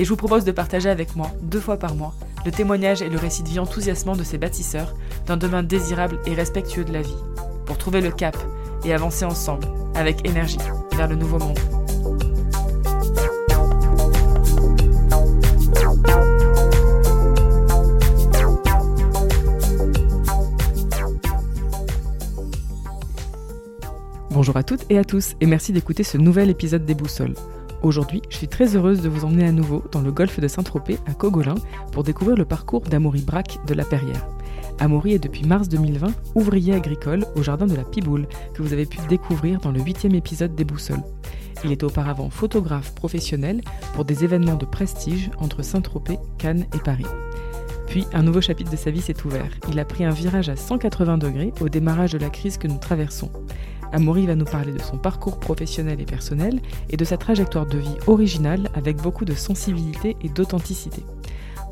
et je vous propose de partager avec moi, deux fois par mois, le témoignage et le récit de vie enthousiasmant de ces bâtisseurs d'un demain désirable et respectueux de la vie, pour trouver le cap et avancer ensemble, avec énergie, vers le nouveau monde. Bonjour à toutes et à tous et merci d'écouter ce nouvel épisode des Boussoles. Aujourd'hui, je suis très heureuse de vous emmener à nouveau dans le golfe de Saint-Tropez, à Cogolin, pour découvrir le parcours d'Amaury Braque de la Perrière. Amaury est depuis mars 2020 ouvrier agricole au jardin de la Piboule, que vous avez pu découvrir dans le huitième épisode des Boussoles. Il était auparavant photographe professionnel pour des événements de prestige entre Saint-Tropez, Cannes et Paris. Puis un nouveau chapitre de sa vie s'est ouvert. Il a pris un virage à 180 degrés au démarrage de la crise que nous traversons. Amaury va nous parler de son parcours professionnel et personnel et de sa trajectoire de vie originale avec beaucoup de sensibilité et d'authenticité.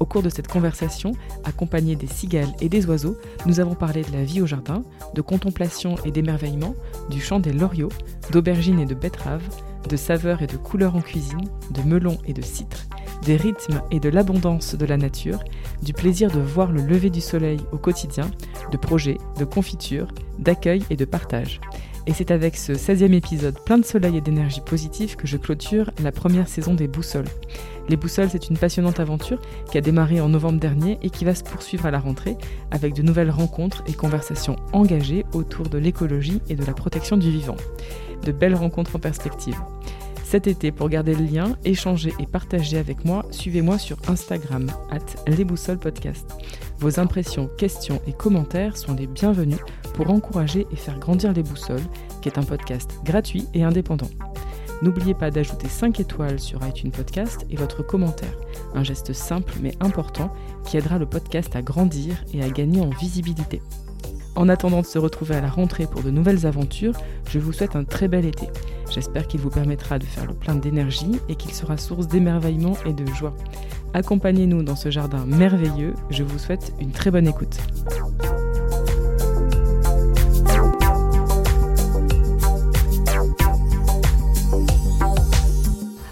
Au cours de cette conversation, accompagnée des cigales et des oiseaux, nous avons parlé de la vie au jardin, de contemplation et d'émerveillement, du chant des loriots, d'aubergines et de betteraves, de saveurs et de couleurs en cuisine, de melons et de citres, des rythmes et de l'abondance de la nature, du plaisir de voir le lever du soleil au quotidien, de projets, de confitures, d'accueil et de partage. Et c'est avec ce 16e épisode plein de soleil et d'énergie positive que je clôture la première saison des Boussoles. Les Boussoles, c'est une passionnante aventure qui a démarré en novembre dernier et qui va se poursuivre à la rentrée avec de nouvelles rencontres et conversations engagées autour de l'écologie et de la protection du vivant. De belles rencontres en perspective. Cet été, pour garder le lien, échanger et partager avec moi, suivez-moi sur Instagram, at Podcast. Vos impressions, questions et commentaires sont les bienvenus pour encourager et faire grandir les boussoles, qui est un podcast gratuit et indépendant. N'oubliez pas d'ajouter 5 étoiles sur iTunes Podcast et votre commentaire, un geste simple mais important qui aidera le podcast à grandir et à gagner en visibilité. En attendant de se retrouver à la rentrée pour de nouvelles aventures, je vous souhaite un très bel été. J'espère qu'il vous permettra de faire le plein d'énergie et qu'il sera source d'émerveillement et de joie. Accompagnez-nous dans ce jardin merveilleux, je vous souhaite une très bonne écoute.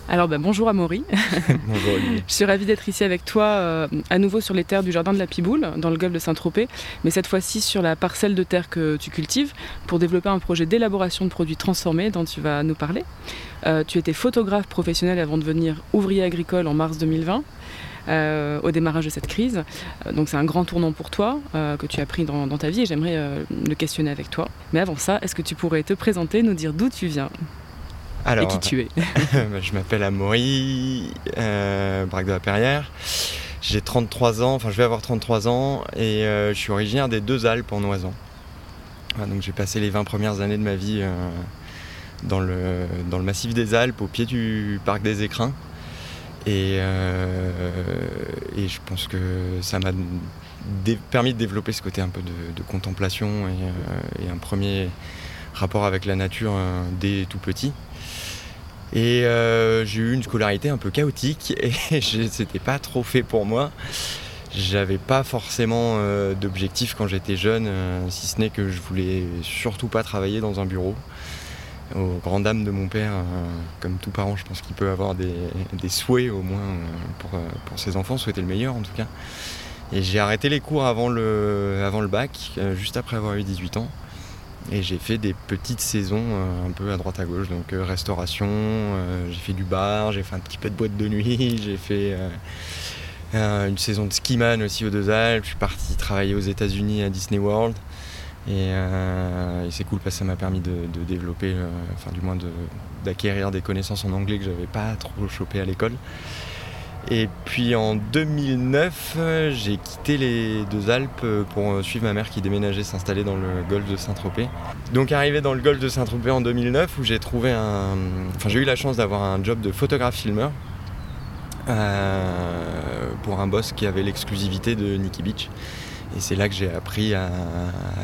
Alors ben, bonjour Amaury. bonjour Olivier. Je suis ravie d'être ici avec toi euh, à nouveau sur les terres du jardin de la Piboule, dans le golfe de Saint-Tropez, mais cette fois-ci sur la parcelle de terre que tu cultives pour développer un projet d'élaboration de produits transformés dont tu vas nous parler. Euh, tu étais photographe professionnel avant de devenir ouvrier agricole en mars 2020. Euh, au démarrage de cette crise. donc c'est un grand tournant pour toi que tu as pris dans, dans ta vie et j'aimerais le questionner avec toi. Mais avant ça, est-ce que tu pourrais te présenter, nous dire d'où tu viens? Alors, et qui tu es bah, Je m'appelle Amaury, euh, Braque de la Perrière. J'ai 33 ans, enfin je vais avoir 33 ans et euh, je suis originaire des deux Alpes en Oisan. donc j'ai passé les 20 premières années de ma vie euh, dans, le, dans le massif des Alpes, au pied du parc des Écrins. Et, et je pense que ça m'a permis de développer ce côté un peu de, contemplation et, un premier rapport avec la nature dès tout petit. Et euh, j'ai eu une scolarité un peu chaotique et c'était pas trop fait pour moi. J'avais pas forcément euh, d'objectif quand j'étais jeune, euh, si ce n'est que je voulais surtout pas travailler dans un bureau. Aux grandes dames de mon père, comme tout parent, je pense qu'il peut avoir des, souhaits au moins pour, pour, ses enfants, souhaiter le meilleur en tout cas. Et j'ai arrêté les cours avant le, avant le bac, juste après avoir eu 18 ans. Et j'ai fait des petites saisons euh, un peu à droite à gauche, donc euh, restauration, euh, j'ai fait du bar, j'ai fait un petit peu de boîte de nuit, j'ai fait une saison de skiman aussi aux Deux Alpes. Je suis parti travailler aux États-Unis à Disney World. Et, c'est cool parce que ça m'a permis de, développer, enfin du moins d'acquérir des connaissances en anglais que j'avais pas trop chopé à l'école. Et puis en 2009, j'ai quitté les deux Alpes pour suivre ma mère qui déménageait s'installer dans le golfe de Saint-Tropez. Donc arrivé dans le golfe de Saint-Tropez en 2009 où j'ai trouvé un... Enfin j'ai eu la chance d'avoir un job de photographe-filmeur euh, pour un boss qui avait l'exclusivité de Nikki Beach. Et c'est là que j'ai appris à,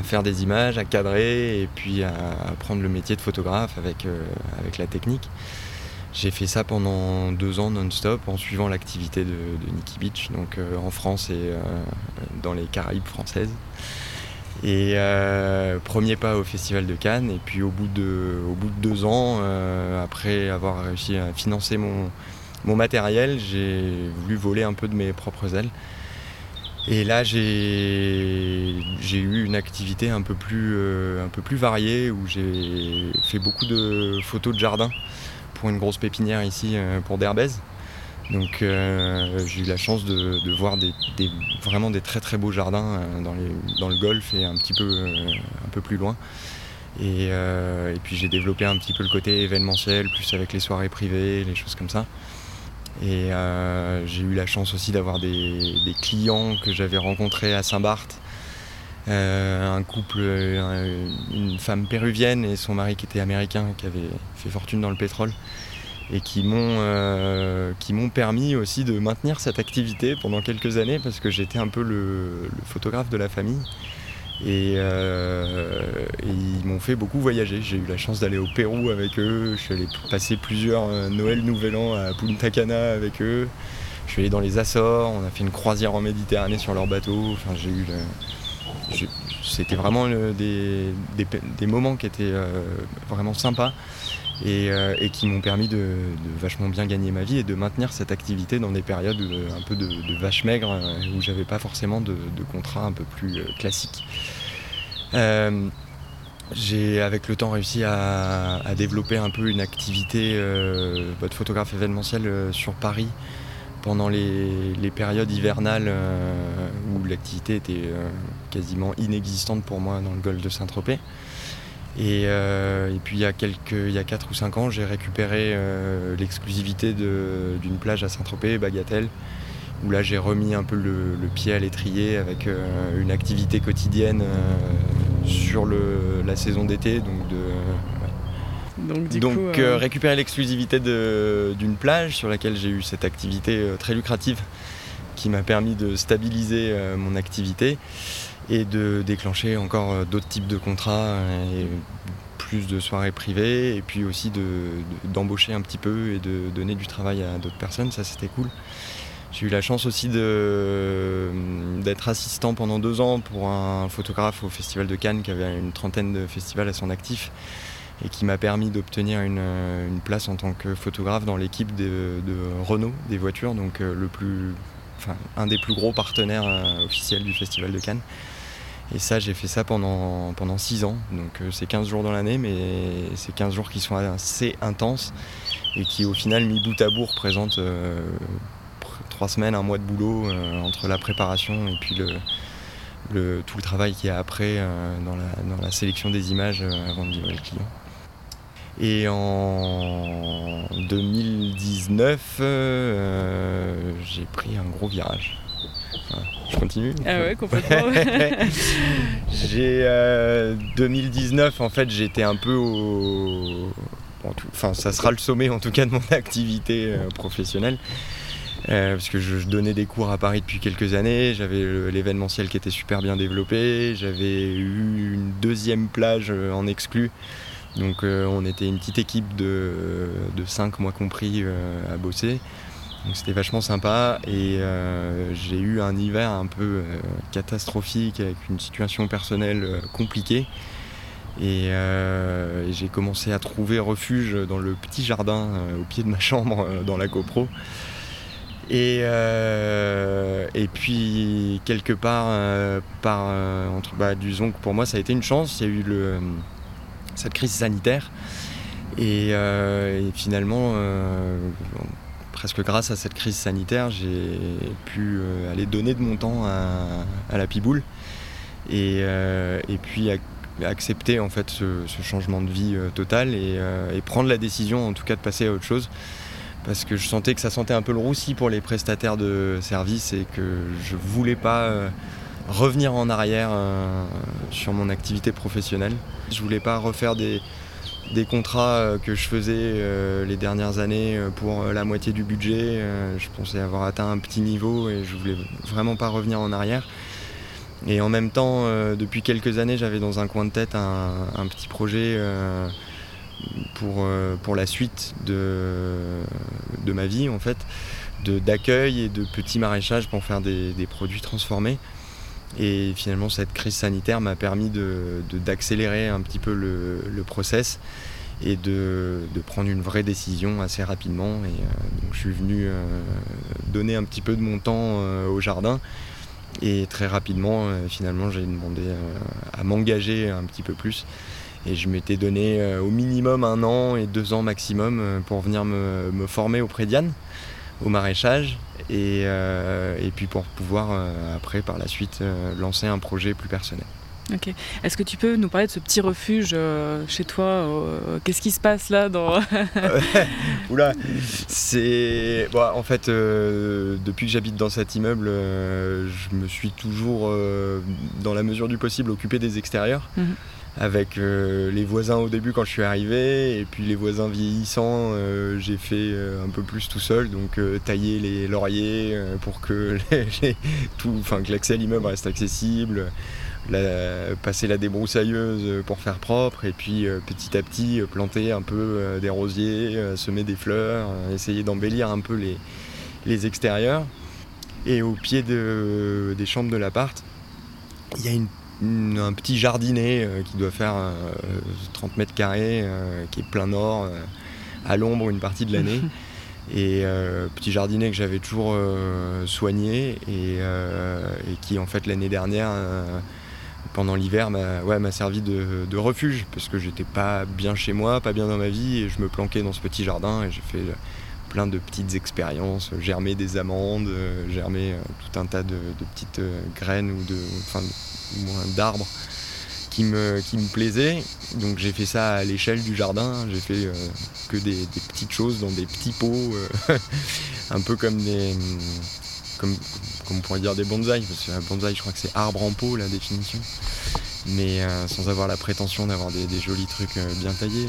faire des images, à cadrer et puis à, apprendre le métier de photographe avec, euh, avec la technique. J'ai fait ça pendant deux ans non-stop en suivant l'activité de, Nikki Beach, donc euh, en France et euh, dans les Caraïbes françaises. Et euh, premier pas au Festival de Cannes. Et puis au bout de, deux ans, après avoir réussi à financer mon, mon matériel, j'ai voulu voler un peu de mes propres ailes. Et là, j'ai eu une activité un peu plus, un peu plus variée où j'ai fait beaucoup de photos de jardin une grosse pépinière ici euh, pour d'Herbez. Donc euh, j'ai eu la chance de, voir des, vraiment des très très beaux jardins euh, dans, le golfe et un petit peu, un peu plus loin. Et, puis j'ai développé un petit peu le côté événementiel, plus avec les soirées privées, les choses comme ça. Et j'ai eu la chance aussi d'avoir des, des, clients que j'avais rencontrés à Saint-Barth. Un couple, une femme péruvienne et son mari qui était américain, qui avait fait fortune dans le pétrole et qui m'ont euh, permis aussi de maintenir cette activité pendant quelques années parce que j'étais un peu le, photographe de la famille euh, et, ils m'ont fait beaucoup voyager. J'ai eu la chance d'aller au Pérou avec eux, je suis allé passer plusieurs euh, Noël, Nouvel An à Punta Cana avec eux. Je suis allé dans les Açores, on a fait une croisière en Méditerranée sur leur bateau. Enfin, j'ai eu c'était vraiment des, des, moments qui étaient vraiment sympas. Euh, et, qui m'ont permis de, vachement bien gagner ma vie et de maintenir cette activité dans des périodes euh, un peu de, vache maigre euh, où j'avais pas forcément de, contrat un peu plus classique. j'ai avec le temps réussi à, développer un peu une activité de photographe événementiel sur Paris pendant les, périodes hivernales où l'activité était quasiment inexistante pour moi dans le golfe de Saint-Tropez. Euh, et, puis il y a quelques, il y a 4 ou 5 ans, j'ai récupéré euh, l'exclusivité d'une plage à Saint-Tropez, Bagatelle, où là j'ai remis un peu le, pied à l'étrier avec euh, une activité quotidienne sur la saison d'été. Donc, de, donc, récupérer l'exclusivité d'une plage sur laquelle j'ai eu cette activité très lucrative qui m'a permis de stabiliser mon activité et de déclencher encore euh, d'autres types de contrats et plus de soirées privées et puis aussi d'embaucher un petit peu et de donner du travail à d'autres personnes, ça c'était cool. J'ai eu la chance aussi d'être assistant pendant deux ans pour un photographe au Festival de Cannes qui avait une trentaine de festivals à son actif et qui m'a permis d'obtenir une, place en tant que photographe dans l'équipe de, Renault des voitures, donc euh, le plus, enfin, un des plus gros partenaires euh, officiels du Festival de Cannes. Et ça, j'ai fait ça pendant, pendant 6 ans. Donc euh, c'est 15 jours dans l'année, mais c'est 15 jours qui sont assez intenses et qui au final, mis bout à bout, représentent 3 euh, semaines, un mois de boulot euh, entre la préparation et puis le, tout le travail qu'il y a après dans, la, sélection des images avant de livrer le client. Et en 2019, j'ai pris un gros virage. Je continue Ah ouais, complètement. j'ai 2019, euh, en fait, j'étais un peu au. Enfin, ça sera le sommet en tout cas de mon activité euh, professionnelle. Euh, parce que je, donnais des cours à Paris depuis quelques années, j'avais l'événementiel qui était super bien développé, j'avais eu une deuxième plage en exclu, donc on était une petite équipe de, de 5 mois compris à bosser. Donc c'était vachement sympa et euh, j'ai eu un hiver un peu euh, catastrophique avec une situation personnelle euh, compliquée. Et, j'ai commencé à trouver refuge dans le petit jardin au pied de ma chambre dans la GoPro. Et, puis quelque part, par, entre, bah, pour moi ça a été une chance, il y eu le, cette crise sanitaire. Et, et finalement, presque grâce à cette crise sanitaire, j'ai pu aller donner de mon temps à, la Piboule et, puis accepter en fait ce, changement de vie total et, prendre la décision en tout cas de passer à autre chose parce que je sentais que ça sentait un peu le roussi pour les prestataires de services et que je voulais pas euh, revenir en arrière euh, sur mon activité professionnelle. Je voulais pas refaire des, contrats euh, que je faisais les dernières années pour la moitié du budget. je pensais avoir atteint un petit niveau et je voulais vraiment pas revenir en arrière. Et en même temps, depuis quelques années, j'avais dans un coin de tête un petit projet pour, euh, la suite de, de ma vie en fait, d'accueil et de petits maraîchages pour faire des, produits transformés. Et finalement, cette crise sanitaire m'a permis d'accélérer de, un petit peu le, process et de, prendre une vraie décision assez rapidement. Et euh, je suis venu euh, donner un petit peu de mon temps au jardin. Et très rapidement, finalement, j'ai demandé à m'engager un petit peu plus. Et je m'étais donné euh, au minimum un an et deux ans maximum euh, pour venir me, former auprès d'Yann, au maraîchage, et, euh, et, puis pour pouvoir après par la suite lancer un projet plus personnel. Ok. Est-ce que tu peux nous parler de ce petit refuge chez toi Qu'est-ce qui se passe là dans... Oula C'est. Bon, en fait, depuis que j'habite dans cet immeuble, je me suis toujours, dans la mesure du possible, occupé des extérieurs. Mhm avec euh, les voisins au début quand je suis arrivé et puis les voisins vieillissants euh, j'ai fait euh, un peu plus tout seul donc tailler les lauriers pour que, l'accès à l'immeuble reste accessible passer la débroussailleuse pour faire propre et puis petit à petit planter un peu des rosiers semer des fleurs essayer d'embellir un peu les, extérieurs. Et au pied de, des chambres de l'appart il y a une un petit jardinet euh, qui doit faire 30 euh, mètres carrés, euh, qui est plein nord, à l'ombre une partie de l'année. et petit jardinet que j'avais toujours soigné et, qui en fait l'année dernière pendant l'hiver m'a servi de, refuge parce que j'étais pas bien chez moi, pas bien dans ma vie et je me planquais dans ce petit jardin et j'ai fait plein de petites expériences, germer des amandes, germer tout un tas de, petites graines ou de, moins d'arbres qui me, qui plaisaient. Donc j'ai fait ça à l'échelle du jardin. J'ai fait euh, que des, petites choses dans des petits pots, euh, un peu comme des. Comme, comme, on pourrait dire des bonsaïs, parce que bonsaï je crois que c'est arbre en pot la définition. Mais euh, sans avoir la prétention d'avoir des, jolis trucs bien taillés.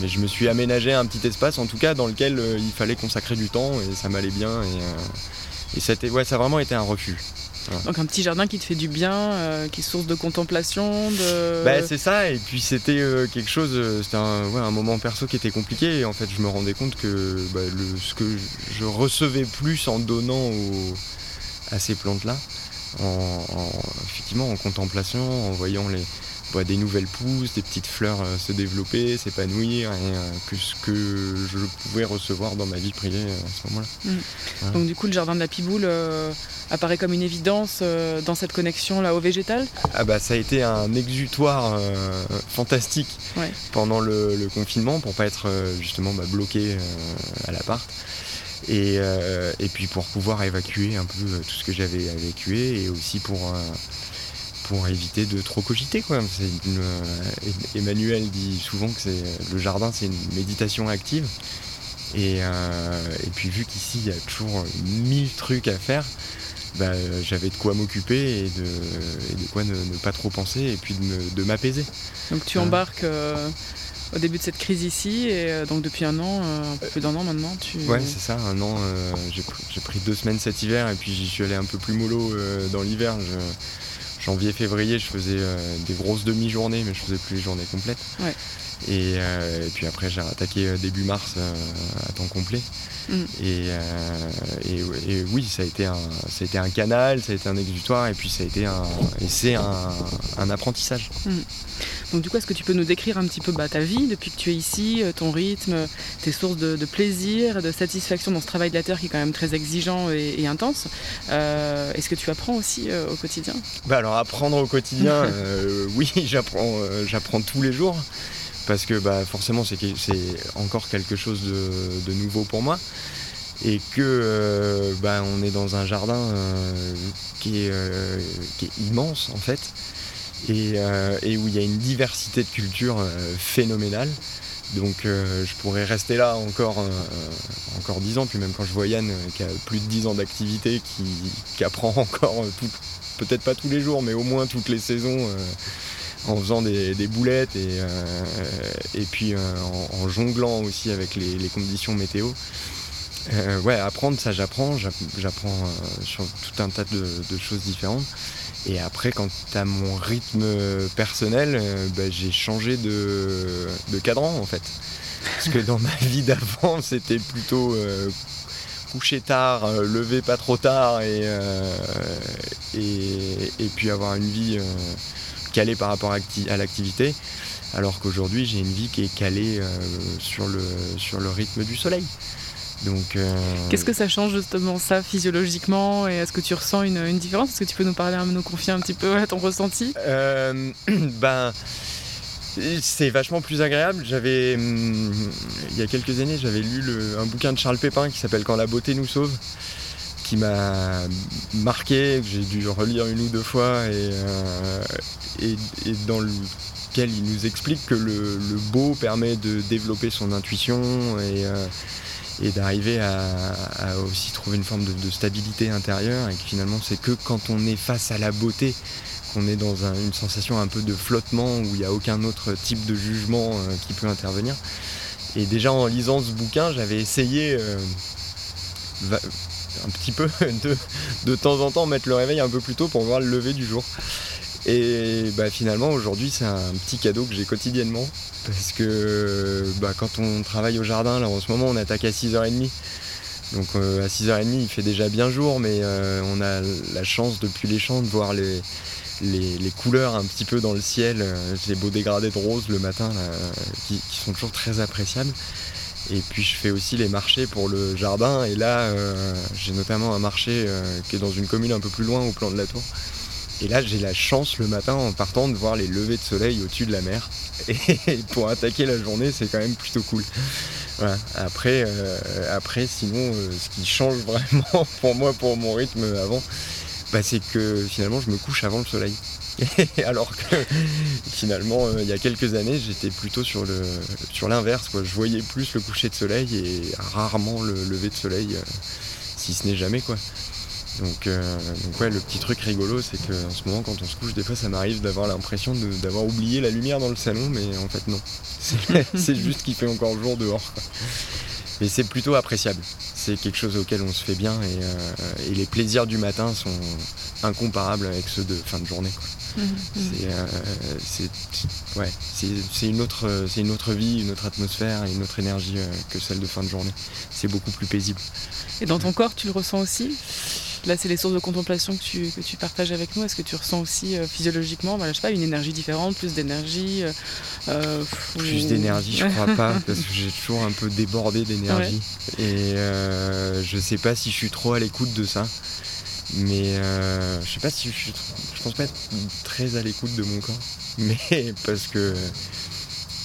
Mais, je me suis aménagé un petit espace en tout cas dans lequel il fallait consacrer du temps et ça m'allait bien. Et, ça, ouais, ça a vraiment été un refuge. Donc un petit jardin qui te fait du bien, euh, qui est source de contemplation. De... Bah, c'est ça, et puis c'était euh, quelque chose, euh, c'était un, moment perso qui était compliqué, et en fait je me rendais compte que bah, ce que je recevais plus en donnant à ces plantes-là, en, effectivement en contemplation, en voyant les, bah, des nouvelles pousses, des petites fleurs se développer, s'épanouir, et que ce que je pouvais recevoir dans ma vie privée à ce moment-là. Mmh. Donc du coup le jardin de la Piboule apparaît comme une évidence euh, dans cette connexion là au végétal? Ah bah ça a été un exutoire euh, fantastique pendant le, confinement pour pas être euh, justement bah, bloqué à l'appart. Et, et, puis pour pouvoir évacuer un peu tout ce que j'avais évacué et aussi pour, pour éviter de trop cogiter. Quoi. Emmanuel dit souvent que le jardin c'est une méditation active. Et, et puis vu qu'ici il y a toujours mille trucs à faire, bah, j'avais de quoi m'occuper et de, quoi ne, pas trop penser et puis de m'apaiser. Donc tu embarques euh, au début de cette crise ici et euh, donc depuis un an, euh, un peu plus d'un an maintenant, tu... Ouais c'est ça, un an, j'ai pris deux semaines cet hiver et puis j'y suis allé un peu plus mollo dans l'hiver. Février, je faisais des grosses demi-journées mais je faisais plus les journées complètes. Et, puis après j'ai attaqué début mars à temps complet. Mm. Euh, et, oui, ça a, été un, ça a été un canal, ça a été un exutoire, et puis ça a été un, et c'est un, apprentissage. Mm. Donc du coup, est-ce que tu peux nous décrire un petit peu bah, ta vie depuis que tu es ici, euh, ton rythme, tes sources de, plaisir, de satisfaction dans ce travail de la terre qui est quand même très exigeant et, intense euh, Est-ce que tu apprends aussi au quotidien? Bah Alors apprendre au quotidien, oui, j'apprends, j'apprends tous les jours parce que bah, forcément c'est encore quelque chose de, nouveau pour moi. et que bah, on est dans un jardin qui est, qui, est, immense en fait et, où il y a une diversité de cultures phénoménale. Donc euh, je pourrais rester là encore, euh, encore 10 ans, puis même quand je vois Yann euh, qui a plus de 10 ans d'activité, qui, apprend encore, peut-être pas tous les jours, mais au moins toutes les saisons, en faisant des, boulettes et, et puis en, jonglant aussi avec les, conditions météo. ouais, apprendre, ça j'apprends, j'apprends sur tout un tas de choses différentes. Et après, quand à mon rythme personnel, euh, bah, j'ai changé de, cadran en fait. Parce que dans ma vie d'avant, c'était plutôt euh, coucher tard, euh, lever pas trop tard et, et, puis avoir une vie calée par rapport à, l'activité. Alors qu'aujourd'hui, j'ai une vie qui est calée sur, le, sur le rythme du soleil. Euh, Qu'est-ce que ça change justement ça physiologiquement et est-ce que tu ressens une, différence? Est-ce que tu peux nous parler, nous confier un petit peu à ton ressenti? Euh, Ben c'est vachement plus agréable. J'avais hum, il y a quelques années j'avais lu un bouquin de Charles Pépin qui s'appelle Quand la beauté nous sauve qui m'a marqué, que j'ai dû relire une ou deux fois et, euh, dans lequel il nous explique que le, beau permet de développer son intuition et et d'arriver à, aussi trouver une forme de, stabilité intérieure et que finalement c'est que quand on est face à la beauté qu'on est dans une sensation un peu de flottement où il n'y a aucun autre type de jugement euh, qui peut intervenir. Et déjà en lisant ce bouquin, j'avais essayé euh, un petit peu de, temps en temps mettre le réveil un peu plus tôt pour voir le lever du jour. Et bah, finalement aujourd'hui c'est un petit cadeau que j'ai quotidiennement parce que bah, quand on travaille au jardin, en ce moment on attaque à 6h30. Donc euh, à 6h30 il fait déjà bien jour, mais euh, on a la chance depuis les champs de voir les, couleurs un petit peu dans le ciel, euh, les beaux dégradés de rose le matin qui, sont toujours très appréciables. Et puis je fais aussi les marchés pour le jardin et là j'ai notamment un marché qui est dans une commune un peu plus loin au plan de la tour. Et là j'ai la chance le matin en partant de voir les levées de soleil au-dessus de la mer. Et pour attaquer la journée, c'est quand même plutôt cool. Après, euh, après, sinon, euh, ce qui change vraiment pour moi, pour mon rythme avant, bah, c'est que finalement, je me couche avant le soleil. Alors que finalement, euh, il y a quelques années, j'étais plutôt sur le sur l'inverse. Je voyais plus le coucher de soleil et rarement le lever de soleil, si ce n'est jamais quoi. Euh, donc, ouais, le petit truc rigolo, c'est qu'en ce moment, quand on se couche, des fois, ça m'arrive d'avoir l'impression d'avoir oublié la lumière dans le salon, mais en fait, non. C'est juste qu'il fait encore jour dehors. Mais c'est plutôt appréciable. C'est quelque chose auquel on se fait bien et, euh, les plaisirs du matin sont incomparables avec ceux de fin de journée. Mmh, Euh, c'est une, autre, une autre vie, une autre atmosphère et une autre énergie que celle de fin de journée. C'est beaucoup plus paisible. Et dans ton corps, tu le ressens aussi? Là, c'est les sources de contemplation que tu, que tu partages avec nous. Est-ce que tu ressens aussi euh, physiologiquement, voilà, je sais pas, une énergie différente, plus d'énergie euh, euh, Plus d'énergie, je crois pas, parce que j'ai toujours un peu débordé d'énergie. Et je sais pas si je suis trop à l'écoute de ça. Mais je sais pas si je. Je pense pas être très à l'écoute de mon corps. Mais parce que.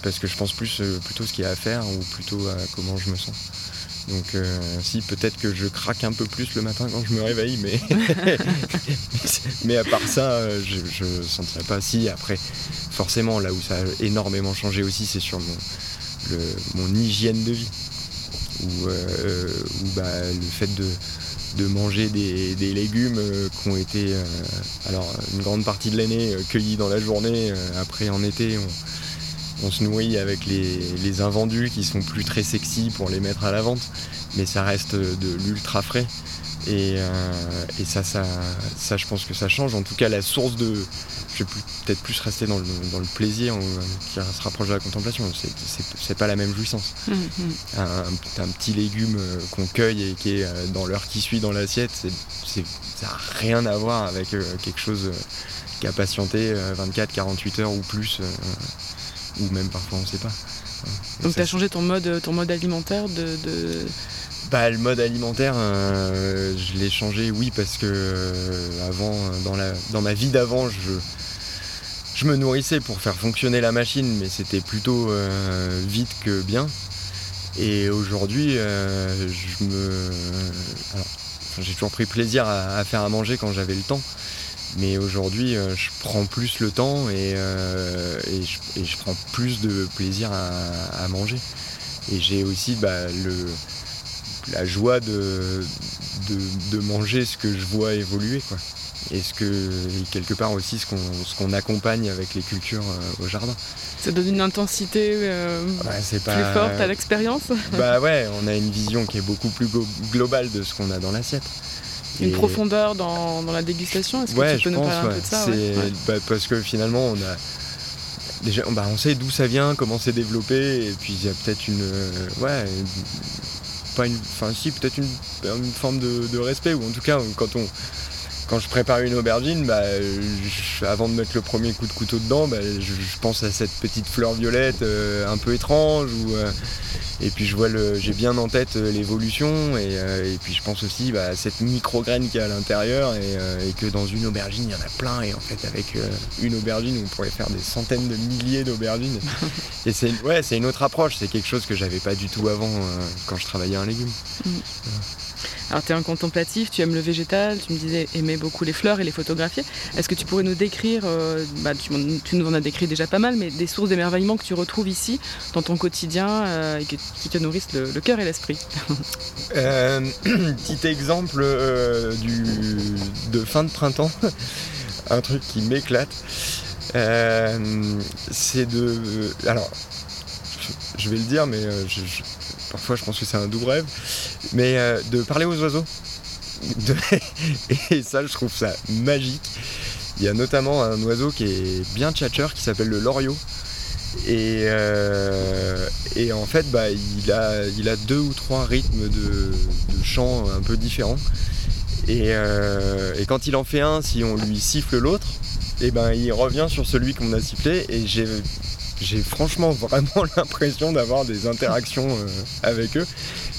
Parce que je pense plus plutôt ce qu'il y a à faire ou plutôt à comment je me sens. Donc euh, si peut-être que je craque un peu plus le matin quand je me réveille, mais, mais à part ça, euh, je ne sentirais pas. Si après, forcément, là où ça a énormément changé aussi, c'est sur mon, mon hygiène de vie. Euh, bah, le fait de, manger des, légumes qui ont été, alors une grande partie de l'année, cueillis dans la journée, après en été, on, on se nourrit avec les, invendus qui sont plus très sexy pour les mettre à la vente, mais ça reste de l'ultra frais. Et, euh, ça, ça, je pense que ça change. En tout cas, la source de. Je vais peut-être plus rester dans le, plaisir qui se rapproche de la contemplation. C'est pas la même jouissance. Mmh, mmh. Un, petit légume euh, qu'on cueille et qui est euh, dans l'heure qui suit dans l'assiette, ça n'a rien à voir avec quelque chose qui a patienté 24, 48 heures ou plus ou même parfois on ne sait pas. Donc tu as changé ton mode, ton mode alimentaire de, Bah, le mode alimentaire, euh, je l'ai changé, oui, parce que euh, avant, dans, la, dans ma vie d'avant, je, je me nourrissais pour faire fonctionner la machine, mais c'était plutôt euh, vite que bien. Et aujourd'hui, je me. j'ai toujours pris plaisir à, faire à manger quand j'avais le temps. Mais aujourd'hui, je prends plus le temps et, je, prends plus de plaisir à, manger. Et j'ai aussi bah, le, la joie de, de, manger ce que je vois évoluer. Quoi. Et ce que, quelque part aussi, ce qu'on accompagne avec les cultures au jardin. Ça donne une intensité euh, plus forte à l'expérience Bah ouais, on a une vision qui est beaucoup plus globale de ce qu'on a dans l'assiette. Une profondeur dans, la dégustation Est-ce que tu peux nous parler un peu de ça bah, Parce que finalement, on a. Déjà, bah, on sait d'où ça vient, comment c'est développé, et puis il y a peut-être une. ouais. Pas une. Enfin, si, peut-être une, forme de, respect, ou en tout cas, quand on quand je prépare une aubergine, bah, avant de mettre le premier coup de couteau dedans, bah, je, pense à cette petite fleur violette euh, un peu étrange. Euh, et puis je vois le, j'ai bien en tête euh, l'évolution. Et, puis je pense aussi bah, à cette micro-graine qu'il y a à l'intérieur. Et, que dans une aubergine, il y en a plein. Et en fait, avec une aubergine, on pourrait faire des centaines de milliers d'aubergines. et c'est, ouais, c'est une autre approche. C'est quelque chose que j'avais pas du tout avant quand je travaillais un légume. Mm. Alors, tu es un contemplatif, tu aimes le végétal, tu me disais aimer beaucoup les fleurs et les photographier. Est-ce que tu pourrais nous décrire, euh, bah, tu, nous en as décrit déjà pas mal, mais des sources d'émerveillement que tu retrouves ici, dans ton quotidien, euh, et qui te nourrissent le, cœur et l'esprit? Euh, Petit exemple du, de fin de printemps, un truc qui m'éclate. c'est de. Alors, je, vais le dire, mais je parfois je pense que c'est un doux rêve, mais euh, de parler aux oiseaux. et ça, je trouve ça magique. Il y a notamment un oiseau qui est bien tchatcheur qui s'appelle le loriot. Et, euh, en fait, bah, il, a, il a deux ou trois rythmes de, chant un peu différents. Et, euh, et, quand il en fait un, si on lui siffle l'autre, et eh ben il revient sur celui qu'on a sifflé. Et j'ai j'ai franchement vraiment l'impression d'avoir des interactions euh, avec eux.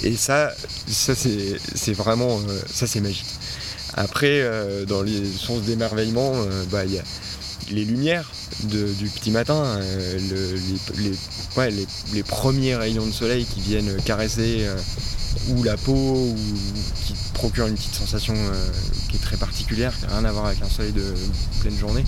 Et ça, ça c'est vraiment, euh, ça c'est magique. Après, euh, dans les sens d'émerveillement, bah, il y a les lumières du petit matin, les, premiers rayons de soleil qui viennent caresser ou la peau, ou qui procurent une petite sensation qui est très particulière, qui n'a rien à voir avec un soleil de pleine journée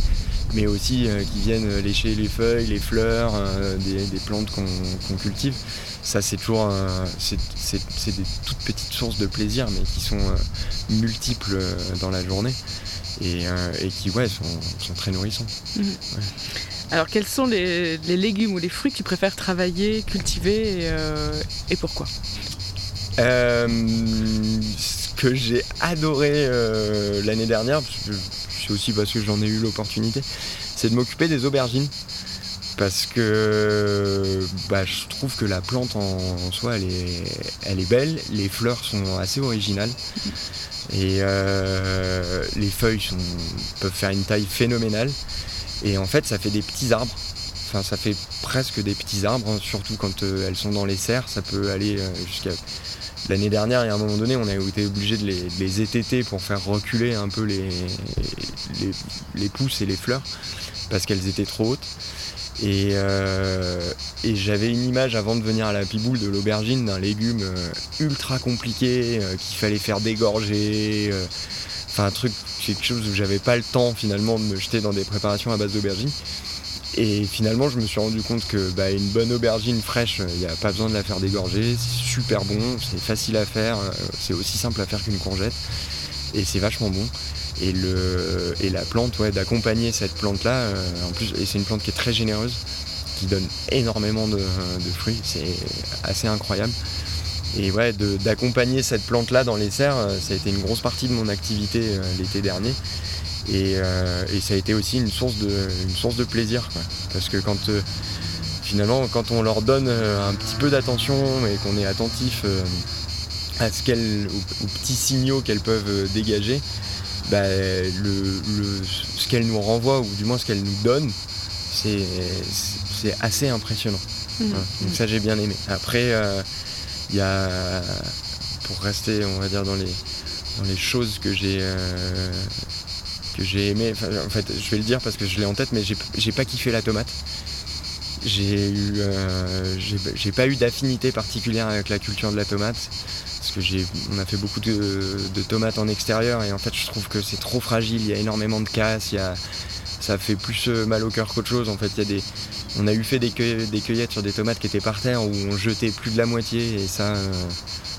mais aussi euh, qui viennent lécher les feuilles, les fleurs, euh, des, plantes qu'on cultive. Ça, c'est toujours c'est des toutes petites sources de plaisir, mais qui sont euh, multiples dans la journée et, qui ouais, sont, très nourrissants. Mhm. Alors, quels sont les, légumes ou les fruits que tu préfères travailler, cultiver et, pourquoi? Ce que j'ai adoré l'année dernière, aussi parce que j'en ai eu l'opportunité, c'est de m'occuper des aubergines. Parce que bah, je trouve que la plante en, soi, elle est, elle est, belle, les fleurs sont assez originales. Et euh, les feuilles sont, peuvent faire une taille phénoménale. Et en fait, ça fait des petits arbres. Enfin, ça fait presque des petits arbres, hein, surtout quand euh, elles sont dans les serres. Ça peut aller euh, jusqu'à L'année dernière, il y a un moment donné, on a été obligé de les, étêter pour faire reculer un peu les, les, pousses et les fleurs parce qu'elles étaient trop hautes. Euh, et, j'avais une image avant de venir à la piboule de l'aubergine d'un légume euh, ultra compliqué euh, qu'il fallait faire dégorger. Enfin, un truc, quelque chose où j'avais pas le temps finalement de me jeter dans des préparations à base d'aubergine. Et finalement, je me suis rendu compte que bah, une bonne aubergine fraîche, il n'y a pas besoin de la faire dégorger, c'est super bon, c'est facile à faire, euh, c'est aussi simple à faire qu'une courgette, et c'est vachement bon. Et, le, et la plante, ouais, d'accompagner cette plante-là, euh, en plus, et c'est une plante qui est très généreuse, qui donne énormément de, fruits, c'est assez incroyable. Et ouais, d'accompagner cette plante-là dans les serres, euh, ça a été une grosse partie de mon activité l'été dernier. Euh, et, ça a été aussi une source de, une source de plaisir. Parce que quand euh, finalement quand on leur donne euh, un petit peu d'attention et qu'on est attentif à ce qu'elles, aux, petits signaux qu'elles peuvent dégager, bah, ce qu'elles nous renvoient ou du moins ce qu'elles nous donnent, c'est, assez impressionnant. Mmh. Donc ça j'ai bien aimé. Après, il y a, pour rester on va dire dans les, dans les choses que j'ai j'ai aimé. en fait, je vais le dire parce que je l'ai en tête, mais j'ai pas kiffé la tomate. j'ai eu, euh, j'ai pas eu d'affinité particulière avec la culture de la tomate parce que j'ai, on a fait beaucoup de, tomates en extérieur et en fait je trouve que c'est trop fragile. Il y a énormément de casse, il y a, ça fait plus euh, mal au cœur qu'autre chose. En fait, des, on a eu fait des, des, cueillettes sur des tomates qui étaient par terre où on jetait plus de la moitié et ça, euh,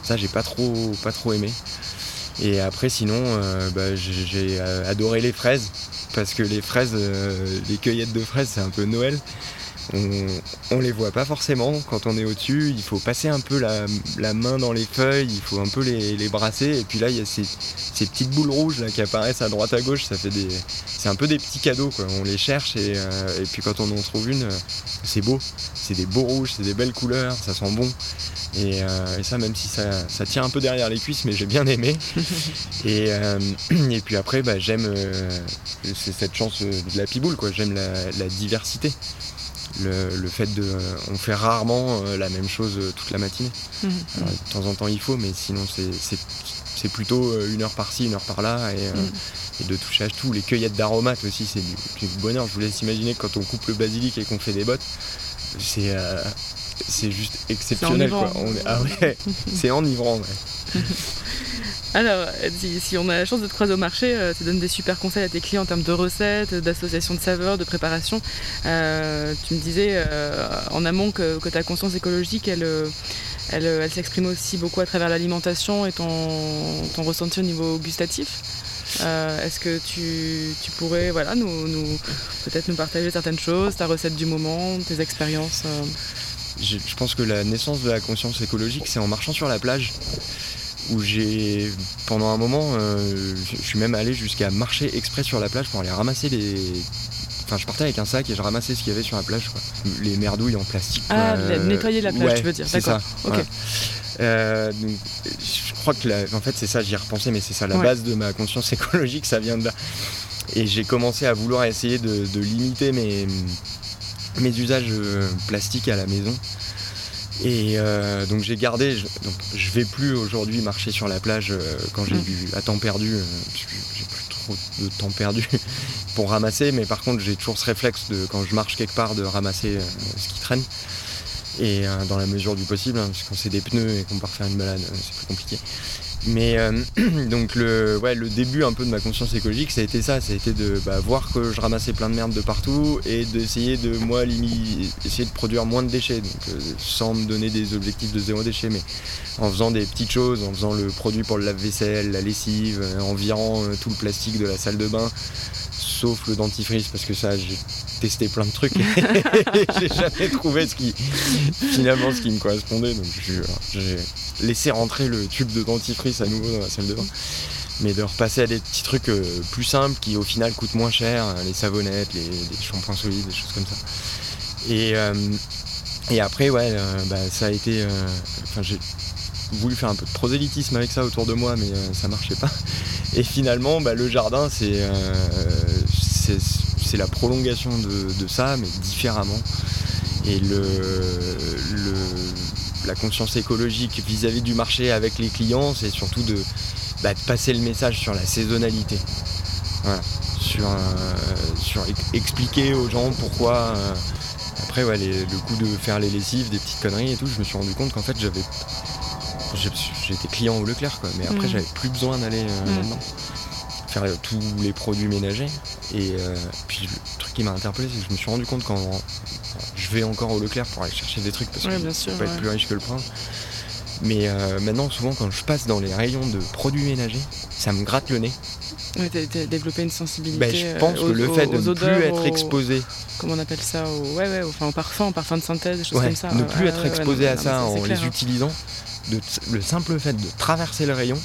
ça j'ai pas trop, pas trop aimé. Et après, sinon, bah, j'ai adoré les fraises parce que les fraises, les cueillettes de fraises, c'est un peu Noël on, les voit pas forcément quand on est au-dessus. Il faut passer un peu la, main dans les feuilles, il faut un peu les, brasser. Et puis là, il y a ces, petites boules rouges là, qui apparaissent à droite à gauche. Ça fait des, c'est un peu des petits cadeaux. Quoi. On les cherche et, euh, puis quand on en trouve une, euh, c'est beau. C'est des beaux rouges, c'est des belles couleurs, ça sent bon. Et, euh, ça, même si ça, tient un peu derrière les cuisses, mais j'ai bien aimé. et, puis après, bah, j'aime cette chance de la piboule, quoi. J'aime la diversité le, fait de. On fait rarement euh, la même chose euh, toute la matinée. Mhm. de temps en temps il faut, mais sinon c'est plutôt euh, une heure par-ci, une heure par-là. Et, mhm. de toucher à tout. Les cueillettes d'aromates aussi, c'est du, bonheur. Je vous laisse imaginer quand on coupe le basilic et qu'on fait des bottes. C'est c'est juste exceptionnel. ah ouais, c'est enivrant. Alors, si, on a la chance de te croiser au marché, euh, tu donnes des super conseils à tes clients en termes de recettes, d'association de saveurs, de préparation. Euh, tu me disais euh, en amont que, ta conscience écologique, elle, s'exprime aussi beaucoup à travers l'alimentation et ton, ressenti au niveau gustatif. Est-ce que tu, pourrais voilà, nous, peut-être nous partager certaines choses, ta recette du moment, tes expériences je, pense que la naissance de la conscience écologique, c'est en marchant sur la plage où j'ai pendant un moment euh, je suis même allé jusqu'à marcher exprès sur la plage pour aller ramasser les enfin je partais avec un sac et je ramassais ce qu'il y avait sur la plage les merdouilles en plastique ah nettoyer la plage tu veux dire. d'accord. ok. euh, je crois que en fait c'est ça j'y ai repensé mais c'est ça la base de ma conscience écologique ça vient de là. Et j'ai commencé à vouloir essayer de, limiter mes mes usages euh, plastiques à la maison et euh, donc j'ai gardé, je, donc je vais plus aujourd'hui marcher sur la plage euh, quand j'ai du à temps perdu, euh, j'ai plus trop de temps perdu pour ramasser, mais par contre j'ai toujours ce réflexe de quand je marche quelque part de ramasser ce qui traîne. Et dans la mesure du possible, hein, parce quand c'est des pneus et qu'on part faire une balade, c'est plus compliqué. Mais euh, donc le, ouais, le début un peu de ma conscience écologique, ça a été ça, ça a été de bah, voir que je ramassais plein de merde de partout et d'essayer de moi essayer de produire moins de déchets, donc euh, sans me donner des objectifs de zéro déchet, mais en faisant des petites choses, en faisant le produit pour le lave-vaisselle, la lessive, euh, en virant tout le plastique de la salle de bain, sauf le dentifrice parce que ça j'ai testé plein de trucs et j'ai jamais trouvé ce qui finalement ce qui me correspondait donc j'ai laisser rentrer le tube de dentifrice à nouveau dans la salle de bain. Mais de repasser à des petits trucs euh, plus simples qui au final coûtent moins cher, hein, les savonnettes, les, shampoings solides, des choses comme ça. Et, euh, et après, ouais, euh, bah, ça a été. Enfin, j'ai voulu faire un peu de prosélytisme avec ça autour de moi, mais ça marchait pas. Et finalement, bah, le jardin, c'est c'est la prolongation de, de, ça, mais différemment. Et le, le la conscience écologique vis-à-vis du marché avec les clients, c'est surtout de, bah, passer le message sur la saisonnalité. Sur, euh, expliquer aux gens pourquoi. Euh, après, le coup de faire les lessives, des petites conneries et tout, je me suis rendu compte qu'en fait, j'avais. J'étais client au Leclerc, quoi, mais après, mm. j'avais plus besoin d'aller euh, mm. Faire tous les produits ménagers. Et puis, le truc qui m'a interpellé, c'est que je me suis rendu compte qu'en je vais encore au Leclerc pour aller chercher des trucs parce que je sûr, pas être plus riche que le prince. Mais euh, maintenant, souvent, quand je passe dans les rayons de produits ménagers, ça me gratte le nez. Ouais, t'as développé une sensibilité. Ben, je pense que le fait de ne plus être exposé. Comment on appelle ça au... Ouais, ouais, enfin, au parfum, au parfum de synthèse, des choses comme ça. Ne plus être exposé à ça en les hein. utilisant, le simple fait de traverser le rayon,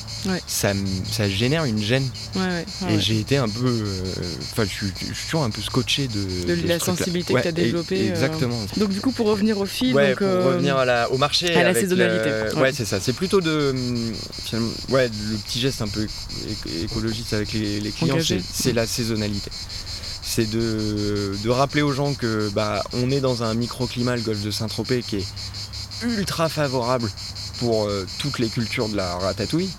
ça, ça, génère une gêne. et j'ai été un peu. Euh, enfin, je, suis toujours un peu scotché de. de, la sensibilité que tu as développée. Euh. Exactement. Donc, du coup, pour revenir au fil. pour euh, revenir au marché. À la saisonnalité. ouais, c'est ça. C'est plutôt de. ouais, le petit geste un peu écologiste avec les, clients, c'est la saisonnalité c'est de, de, rappeler aux gens que bah, on est dans un microclimat, le golfe de Saint-Tropez, qui est ultra favorable pour euh, toutes les cultures de la ratatouille.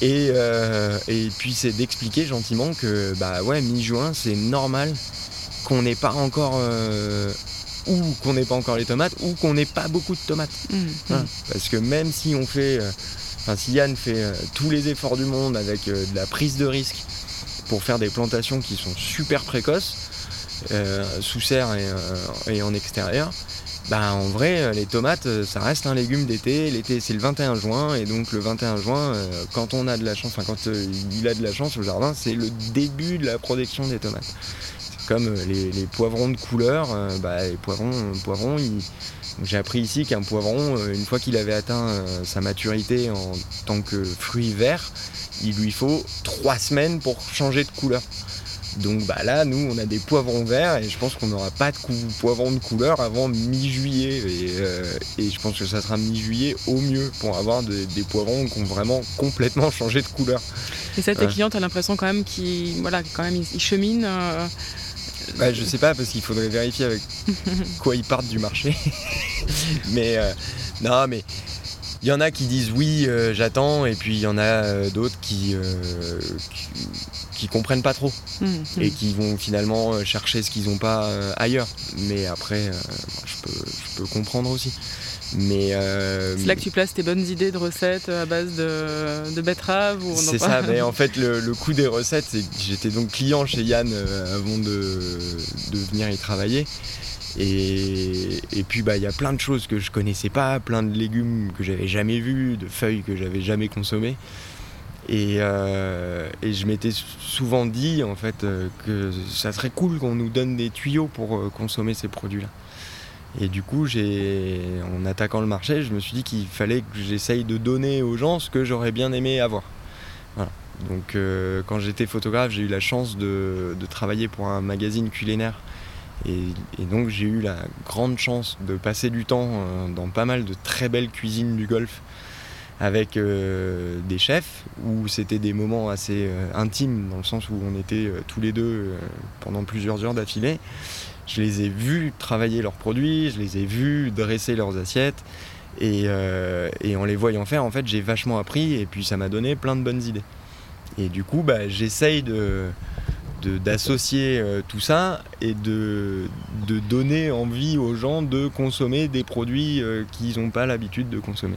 Et, euh, et puis c'est d'expliquer gentiment que bah ouais mi-juin c'est normal qu'on n'ait pas encore euh, ou qu'on n'ait pas encore les tomates, ou qu'on n'ait pas beaucoup de tomates. Mmh. Parce que même si on fait, enfin si Yann fait euh, tous les efforts du monde avec euh, de la prise de risque pour faire des plantations qui sont super précoces, euh, sous serre et, et en extérieur, bah en vrai euh, les tomates euh, ça reste un légume d'été, l'été c'est le 21 juin et donc le 21 juin euh, quand on a de la chance, enfin quand il a de la chance au jardin c'est le début de la production des tomates. C'est comme les, poivrons de couleur, bah, les poivrons, poivrons j'ai appris ici qu'un poivron, une fois qu'il avait atteint sa maturité en tant que fruit vert, il lui faut trois semaines pour changer de couleur. Donc bah là, nous, on a des poivrons verts et je pense qu'on n'aura pas de poivrons de couleur avant mi-juillet. Et, euh, et je pense que ça sera mi-juillet au mieux pour avoir de- des poivrons qui ont vraiment complètement changé de couleur. Et ça, tes Ouais. clients, t'as l'impression quand même qu'ils voilà, quand même, ils, ils cheminent. euh, Bah, je sais pas parce qu'il faudrait vérifier avec quoi ils partent du marché. mais euh, non, mais il y en a qui disent oui, euh, j'attends, et puis il y en a euh, d'autres qui, qui qui comprennent pas trop hum, hum. et qui vont finalement euh, chercher ce qu'ils n'ont pas euh, ailleurs. Mais après, euh, moi, je, peux, je peux comprendre aussi. Mais euh, C'est là que tu places tes bonnes idées de recettes à base de, de betteraves ou C'est ça, mais en fait le, le coup des recettes, c'est que j'étais donc client chez Yann avant de, de venir y travailler. Et, et puis bah il y a plein de choses que je connaissais pas, plein de légumes que j'avais jamais vus, de feuilles que j'avais jamais consommées. Et, euh, et je m'étais souvent dit en fait euh, que ça serait cool qu'on nous donne des tuyaux pour euh, consommer ces produits-là. Et du coup, en attaquant le marché, je me suis dit qu'il fallait que j'essaye de donner aux gens ce que j'aurais bien aimé avoir. Donc, quand j'étais photographe, j'ai eu la chance de, travailler pour un magazine culinaire. Et, donc, j'ai eu la grande chance de passer du temps dans pas mal de très belles cuisines du Golfe avec euh, des chefs où c'était des moments assez euh, intimes dans le sens où on était euh, tous les deux pendant plusieurs heures d'affilée. Je les ai vus travailler leurs produits, je les ai vus dresser leurs assiettes. Et, en les voyant faire, en fait, j'ai vachement appris et puis ça m'a donné plein de bonnes idées. Et du coup, bah, j'essaye de, d'associer tout ça et de, de donner envie aux gens de consommer des produits qu'ils n'ont pas l'habitude de consommer.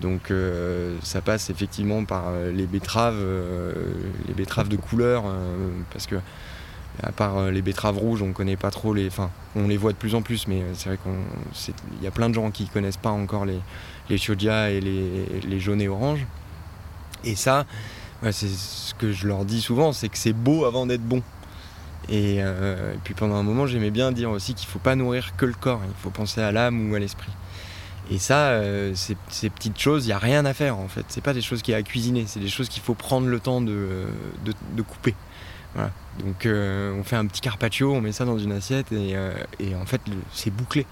Donc euh, ça passe effectivement par euh, les betteraves, euh, les betteraves de couleur, parce que à part les betteraves rouges, on connaît pas trop les. Enfin, on les voit de plus en plus, mais c'est vrai qu'on, c'est- il y a plein de gens qui connaissent pas encore les les et les, jaunes et oranges. Et ça, c'est ce que je leur dis souvent, c'est que c'est beau avant d'être bon. Et, et puis pendant un moment, j'aimais bien dire aussi qu'il faut pas nourrir que le corps, il faut penser à l'âme ou à l'esprit. Et ça, euh, ces, petites choses, il n'y a rien à faire en fait. C'est pas des choses qu'il y a à cuisiner, c'est des choses qu'il faut prendre le temps de, de, de couper. Donc euh, on fait un petit carpaccio, on met ça dans une assiette et, euh, en fait c'est bouclé.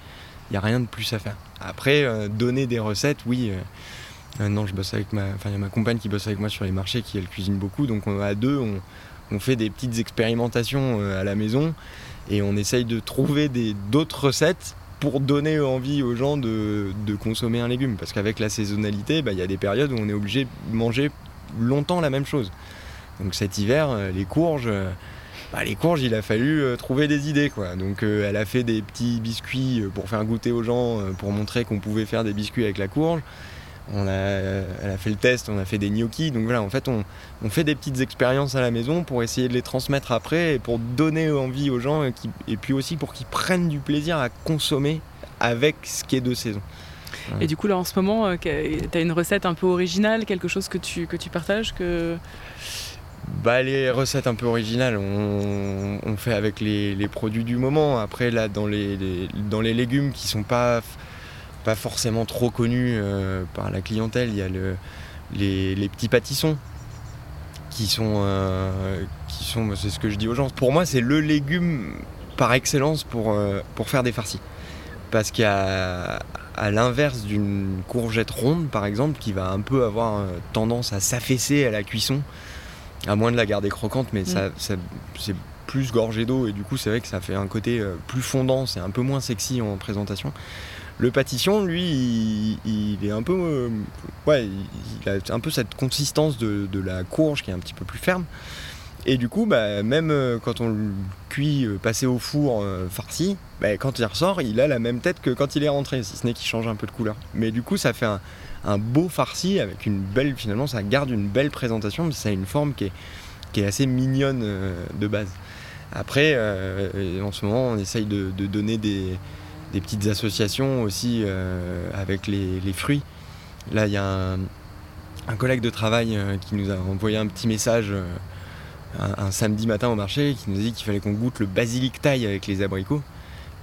Il n'y a rien de plus à faire. Après, euh, donner des recettes, oui. euh, euh, non, je bosse avec ma, enfin il y a ma compagne qui bosse avec moi sur les marchés, qui elle cuisine beaucoup, donc on, à deux, on, on fait des petites expérimentations euh, à la maison et on essaye de trouver d'autres recettes pour donner envie aux gens de, consommer un légume. Parce qu'avec la saisonnalité, bah, il y a des périodes où on est obligé de manger longtemps la même chose. Donc cet hiver, euh, les courges, euh, bah, les courges, il a fallu euh, trouver des idées. Quoi. Donc elle a fait des petits biscuits pour faire goûter aux gens, pour montrer qu'on pouvait faire des biscuits avec la courge. On a, euh, elle a fait le test, on a fait des gnocchis. Donc voilà, en fait, on, on fait des petites expériences à la maison pour essayer de les transmettre après et pour donner envie aux gens et, qui- et puis aussi pour qu'ils prennent du plaisir à consommer avec ce qui est de saison. Et du coup, là, en ce moment, euh, que- t'as une recette un peu originale, quelque chose que tu, que tu partages que... Bah, les recettes un peu originales, on, on fait avec les, les produits du moment. Après, là, dans les, les- dans les légumes qui sont pas, pas forcément trop connus euh, par la clientèle, il y a le, les, les petits pâtissons qui sont, euh, qui sont, c'est ce que je dis aux gens. Pour moi, c'est le légume par excellence pour, euh, pour faire des farcis. Parce qu'à à l'inverse d'une courgette ronde, par exemple, qui va un peu avoir tendance à s'affaisser à la cuisson, à moins de la garder croquante, mais ça, ça- c'est plus gorgé d'eau et du coup c'est vrai que ça fait un côté plus fondant, c'est un peu moins sexy en présentation. Le pâtisson, lui, il, est un peu, euh, a un peu cette consistance de, la courge qui est un petit peu plus ferme Et du coup, bah, même quand on le cuit passé au four farci, bah, quand il ressort, il a la même tête que quand il est rentré, si ce n'est qu'il change un peu de couleur. Mais du coup, ça fait un, beau farci avec une belle, finalement, ça garde une belle présentation, ça a une forme qui est assez mignonne de base. Après, en ce moment, on essaye de, donner des, des, petites associations aussi avec les, fruits. Là, il y a un, collègue de travail euh, qui nous a envoyé un petit message euh, un, samedi matin au marché qui nous a dit qu'il fallait qu'on goûte le basilic taille avec les abricots.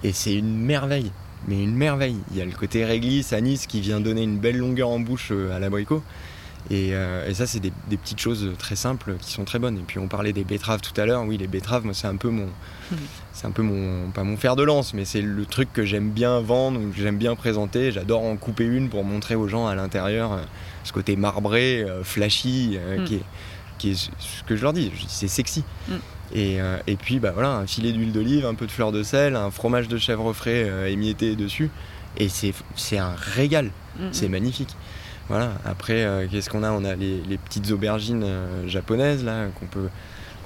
Et c'est une merveille, mais une merveille. Il y a le côté réglisse, anis qui vient donner une belle longueur en bouche euh, à l'abricot. Et, ça, c'est des, petites choses très simples qui sont très bonnes. Et puis on parlait des betteraves tout à l'heure. Oui, les betteraves, moi, c'est un peu mon, c'est un peu mon, pas mon fer de lance, mais c'est le truc que j'aime bien vendre, que j'aime bien présenter. J'adore en couper une pour montrer aux gens à l'intérieur ce côté marbré, euh, flashy, euh, mm. qui, est, qui, est, ce que je leur dis, c'est sexy. Mm. Et, euh, et, puis bah, voilà, un filet d'huile d'olive, un peu de fleur de sel, un fromage de chèvre frais émietté dessus. Et c'est un régal, mm, c'est magnifique. Voilà. Après, qu'est-ce qu'on a? On a les, petites aubergines japonaises là qu'on peut,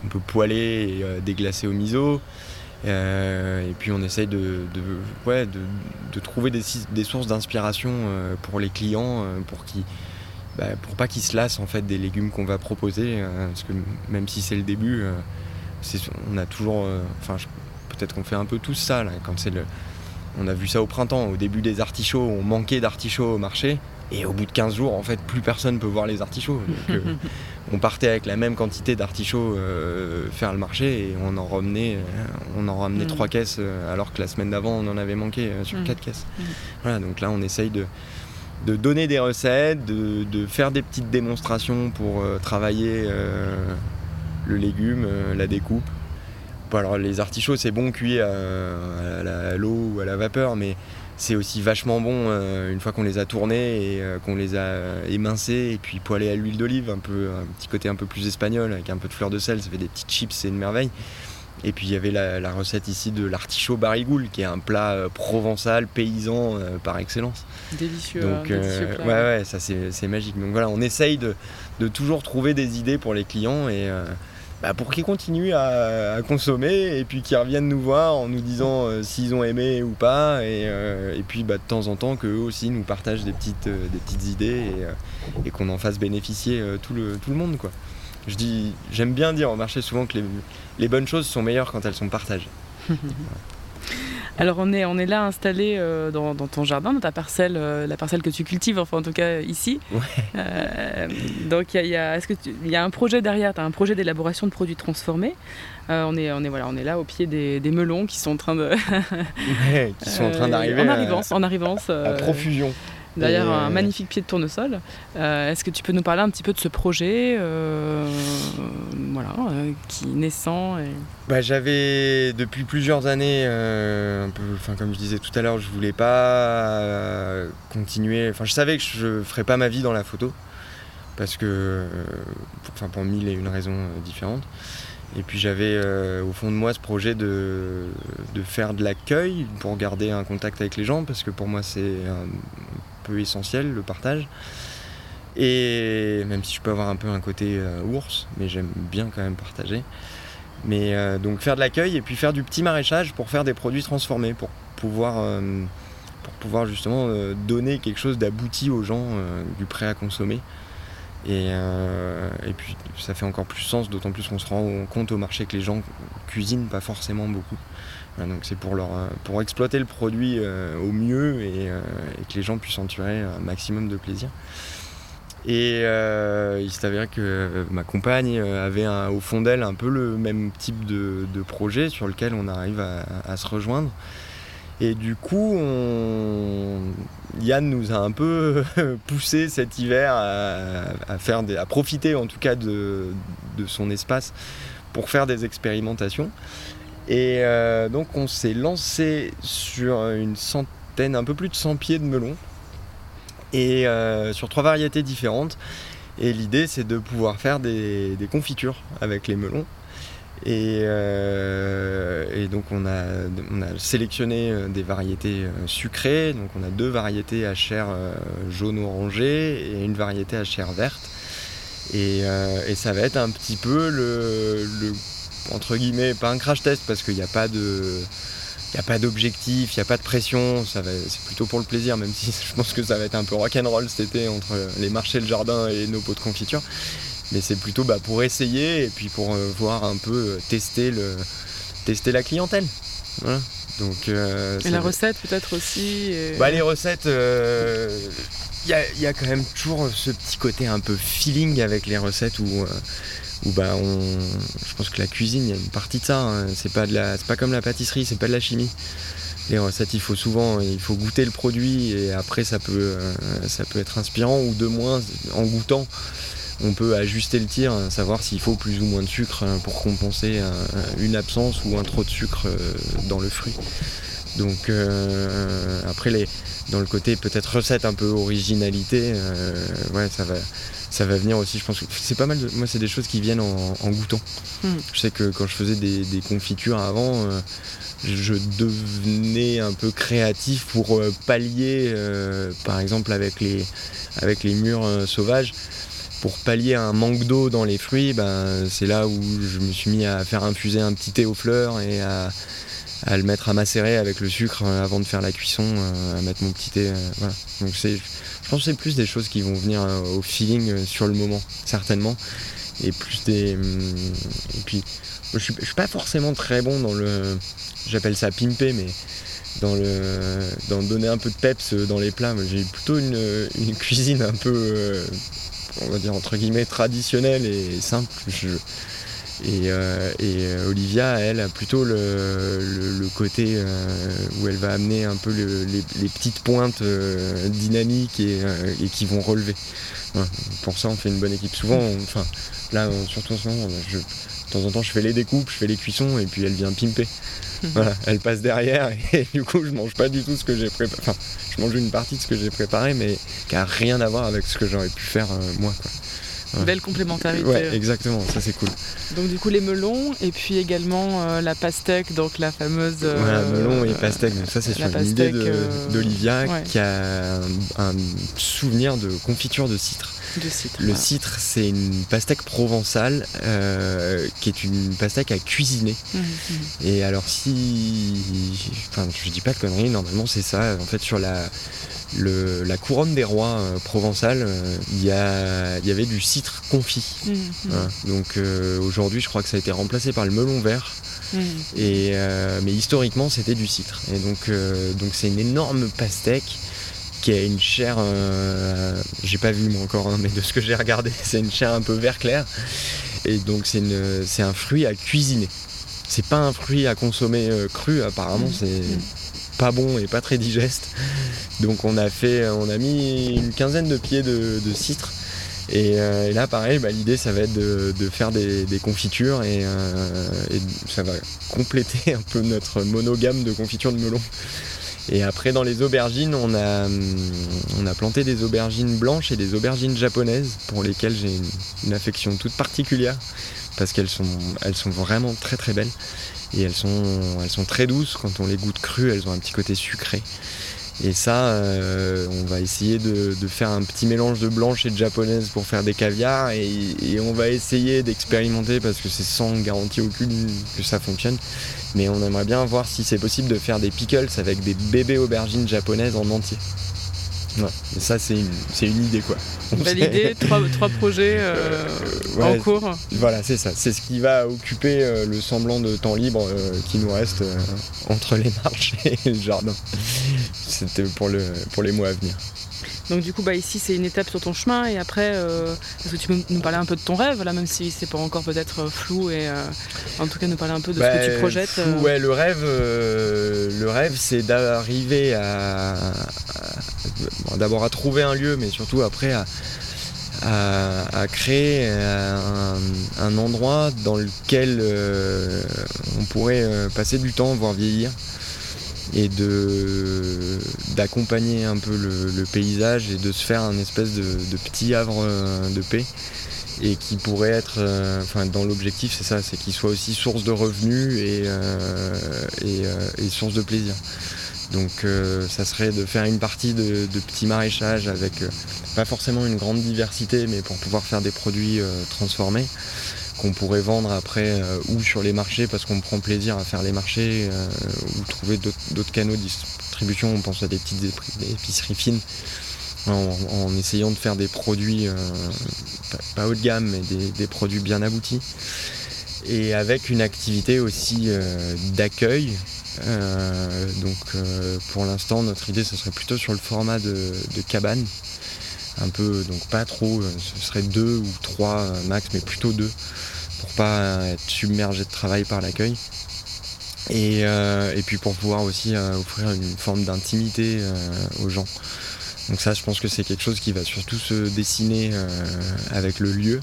peut poêler et déglacer au miso. et puis on essaye de, ouais, de, trouver des, sources d'inspiration pour les clients, pour qu'ils bah, pour pas qu'ils se lassent en fait des légumes qu'on va proposer. Euh, parce que même si c'est le début, euh, on a toujours. Euh, enfin, peut-être qu'on fait un peu tous ça quand c'est le. On a vu ça au printemps, au début des artichauts, on manquait d'artichauts au marché. Et au bout de 15 jours, en fait, plus personne peut voir les artichauts. on partait avec la même quantité d'artichauts faire le marché et on en ramenait, on en ramenait mm. trois caisses alors que la semaine d'avant on en avait manqué sur mm. quatre caisses. Mm. Voilà, donc là on essaye de, de donner des recettes, de, faire des petites démonstrations pour euh, travailler euh, le légume, euh, la découpe. alors les artichauts c'est bon cuit à, l'eau ou à la vapeur, mais c'est aussi vachement bon une fois qu'on les a tournés et qu'on les a émincés et puis poêlés à l'huile d'olive, un peu un petit côté un peu plus espagnol avec un peu de fleur de sel, ça fait des petites chips, c'est une merveille. Et puis il y avait la, recette ici de l'artichaut barigoule, qui est un plat euh, provençal, paysan euh, par excellence. Délicieux. Donc, euh, ouais, ouais, ça c'est magique. Donc voilà, on essaye de, toujours trouver des idées pour les clients et bah, pour qu'ils continuent à, consommer et puis qu'ils reviennent nous voir en nous disant s'ils ont aimé ou pas. Et, puis bah, de temps en temps qu'eux aussi nous partagent des petites, des petites idées et, qu'on en fasse bénéficier tout, le, tout le monde. quoi. Je dis, j'aime bien dire au marché souvent que les, bonnes choses sont meilleures quand elles sont partagées. Alors on est, on est là installé euh, dans, ton jardin, dans ta parcelle, euh, la parcelle que tu cultives, enfin en tout cas ici. Euh, donc il y a, est-ce que y a un projet derrière, tu as un projet d'élaboration de produits transformés. on, est, on, est, voilà, on est là au pied des, melons qui sont en train de... qui sont en train d'arriver. En arrivance, en arrivance. à profusion derrière un magnifique pied de tournesol. Euh, est-ce que tu peux nous parler un petit peu de ce projet euh, voilà, euh, qui naissant bah, J'avais depuis plusieurs années, un peu, comme je disais tout à l'heure, je voulais pas continuer. Enfin, je savais que je ne ferais pas ma vie dans la photo parce que, enfin, pour mille et une raisons différentes. Et puis j'avais au fond de moi ce projet de, de faire de l'accueil pour garder un contact avec les gens, parce que pour moi c'est essentiel, le partage. Et même si je peux avoir un peu un côté euh, ours, mais j'aime bien quand même partager. Mais euh, donc faire de l'accueil et puis faire du petit maraîchage pour faire des produits transformés, pour pouvoir, euh, pour pouvoir justement donner quelque chose d'abouti aux gens, du prêt à consommer. Et, et, puis ça fait encore plus sens, d'autant plus qu'on se rend compte au marché que les gens cuisinent pas forcément beaucoup donc c'est pour, leur, pour exploiter le produit euh, au mieux euh, et, que les gens puissent en tirer un maximum de plaisir. Et euh, il s'est avéré que ma compagne avait au fond d'elle un peu le même type de, projet sur lequel on arrive à, se rejoindre. Et du coup, Yann nous a un peu poussé cet hiver à, faire à profiter en tout cas de son espace pour faire des expérimentations. Et euh, donc on s'est lancé sur une centaine, un peu plus de 100 pieds de melons, et euh, sur trois variétés différentes. Et l'idée c'est de pouvoir faire des, confitures avec les melons. Et, euh, donc on a, sélectionné des variétés sucrées, donc on a deux variétés à chair jaune orangé et une variété à chair verte. Et, ça va être un petit peu le, entre guillemets, pas un crash test parce qu'il n'y a pas de. Il n'y a pas d'objectif, il n'y a pas de pression, ça va, c'est plutôt pour le plaisir, même si je pense que ça va être un peu rock'n'roll cet été entre les marchés, le jardin et nos pots de confiture. Mais c'est plutôt bah, pour essayer et puis pour voir un peu tester, le, tester la clientèle. Donc, euh, et la recette peut-être aussi bah, Les recettes, il euh, y, a, quand même toujours ce petit côté un peu feeling avec les recettes où, euh, où bah, on, je pense que la cuisine, il y a une partie de ça. Hein. C'est pas, de la, pas comme la pâtisserie, c'est pas de la chimie. Les recettes, il faut souvent, il faut goûter le produit et après ça peut, ça peut être inspirant ou de moins en goûtant on peut ajuster le tir, savoir s'il faut plus ou moins de sucre hein, pour compenser une absence ou un trop de sucre euh, dans le fruit. Donc euh, après les, dans le côté peut-être recette un peu originalité, euh, ouais ça va ça va venir aussi je pense que c'est pas mal de, moi c'est des choses qui viennent en, goûtant. Hmm. Je sais que quand je faisais des, confitures avant je devenais un peu créatif pour pallier par exemple avec les avec les murs sauvages pour pallier un manque d'eau dans les fruits, ben, c'est là où je me suis mis à faire infuser un petit thé aux fleurs et à, le mettre à macérer avec le sucre euh, avant de faire la cuisson, euh, à mettre mon petit thé. Euh, Donc c'est, je pense c'est plus des choses qui vont venir au feeling sur le moment, certainement. Et plus des. Hum, et puis, je suis, suis pas forcément très bon dans le. J'appelle ça pimper, mais dans le dans donner un peu de peps dans les plats. J'ai plutôt une, une, cuisine un peu on va dire entre guillemets traditionnelle et simple. Et, euh, euh, Olivia, elle, a plutôt le, côté euh, où elle va amener un peu les, petites pointes dynamiques et, qui vont relever. Pour ça, on fait une bonne équipe. Souvent, enfin, là, surtout en ce moment, de temps en temps, je fais les découpes, je fais les cuissons et puis elle vient pimper. voilà, elle passe derrière et du coup, je mange pas du tout ce que j'ai préparé. Enfin, je mange une partie de ce que j'ai préparé, mais qui a rien à voir avec ce que j'aurais pu faire euh, Belle complémentarité. Ouais, exactement, ça c'est cool. Donc du coup les melons et puis également euh, la pastèque, donc la fameuse. voilà, melon et pastèque. ça c'est sur une idée euh, d'Olivia qui a un, souvenir de confiture de citre. Le citre, c'est une pastèque provençale euh, qui est une pastèque à cuisiner. Mmh, mmh. Et alors si, enfin, je dis pas de conneries, normalement c'est ça. En fait, sur la la couronne des rois euh, provençale, euh, il y, avait du citre confit. Mmh, Donc aujourd'hui, je crois que ça a été remplacé par le melon vert. Et, mais historiquement, c'était du citre. Et donc, donc c'est une énorme pastèque qui a une chair, euh, j'ai pas vu moi encore, hein, mais de ce que j'ai regardé, c'est une chair un peu vert clair. Et donc c'est un fruit à cuisiner. C'est pas un fruit à consommer euh, cru, apparemment, mmh. c'est. Pas bon et pas très digeste. Donc on a fait, on a mis une quinzaine de pieds de, citre. Euh, et, là, pareil, bah, l'idée, ça va être de, faire des, confitures et, et, ça va compléter un peu notre monogame de confitures de melon. Et après, dans les aubergines, on a, on a planté des aubergines blanches et des aubergines japonaises pour lesquelles j'ai une, affection toute particulière parce qu'elles sont, elles sont vraiment très très belles et elles sont, elles sont très douces. Quand on les goûte crues, elles ont un petit côté sucré. Et ça, euh, on va essayer de, faire un petit mélange de blanche et de japonaise pour faire des caviars et, et on va essayer d'expérimenter parce que c'est sans garantie aucune que ça fonctionne mais on aimerait bien voir si c'est possible de faire des pickles avec des bébés aubergines japonaises en entier. Ouais, et ça c'est une, idée quoi. Validé, trois, trois projets euh, en cours. Voilà, c'est ça. C'est ce qui va occuper euh, le semblant de temps libre euh, qui nous reste entre les marches et le jardin. C'était pour, le, pour les mois à venir. Donc du coup, bah, ici, c'est une étape sur ton chemin. Et après, euh, est-ce que tu peux nous parler un peu de ton rêve, là, même si c'est pas encore peut-être euh, flou, et euh, en tout cas nous parler un peu de ce que tu bah, projettes Ouais, le rêve, le rêve, c'est d'arriver à, d'abord à trouver un lieu, mais surtout après à, créer un, endroit dans lequel on pourrait passer du temps, voire vieillir et de d'accompagner un peu le, paysage et de se faire un espèce de, petit havre euh, de paix. Et qui pourrait être euh, enfin dans l'objectif c'est ça c'est qu'il soit aussi source de revenus et, euh, et, source de plaisir. Donc ça serait de faire une partie de, petits maraîchages avec pas forcément une grande diversité, mais pour pouvoir faire des produits transformés qu'on pourrait vendre après ou sur les marchés parce qu'on prend plaisir à faire les marchés ou trouver d'autres canaux de distribution. On pense à des petites épiceries fines en, essayant de faire des produits, euh, pas, haut de gamme, mais des, produits bien aboutis. Et avec une activité aussi euh, d'accueil. Euh, donc pour l'instant, notre idée, ce serait plutôt sur le format de, cabane. Un peu, donc pas trop, ce serait deux ou trois max, mais plutôt deux, pour pas être submergé de travail par l'accueil. Et, et, puis pour pouvoir aussi offrir une forme d'intimité aux gens. Donc ça, je pense que c'est quelque chose qui va surtout se dessiner euh, avec le lieu.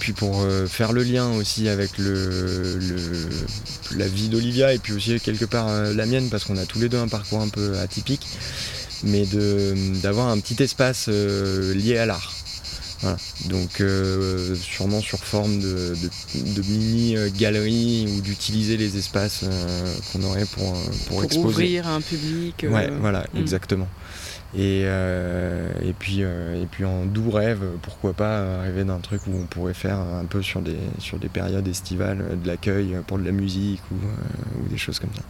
Puis pour euh, faire le lien aussi avec le, la vie d'Olivia et puis aussi quelque part euh, la mienne parce qu'on a tous les deux un parcours un peu atypique, mais d'avoir un petit espace lié à l'art. Donc sûrement sur forme de, mini galerie ou d'utiliser les espaces qu'on aurait pour, pour, exposer. ouvrir à un public. Ouais, voilà, hmm. exactement. Euh, et, puis, euh, et puis en doux rêve, pourquoi pas rêver d'un truc où on pourrait faire un peu sur des, sur des périodes estivales de l'accueil pour de la musique ou, euh, des choses comme ça.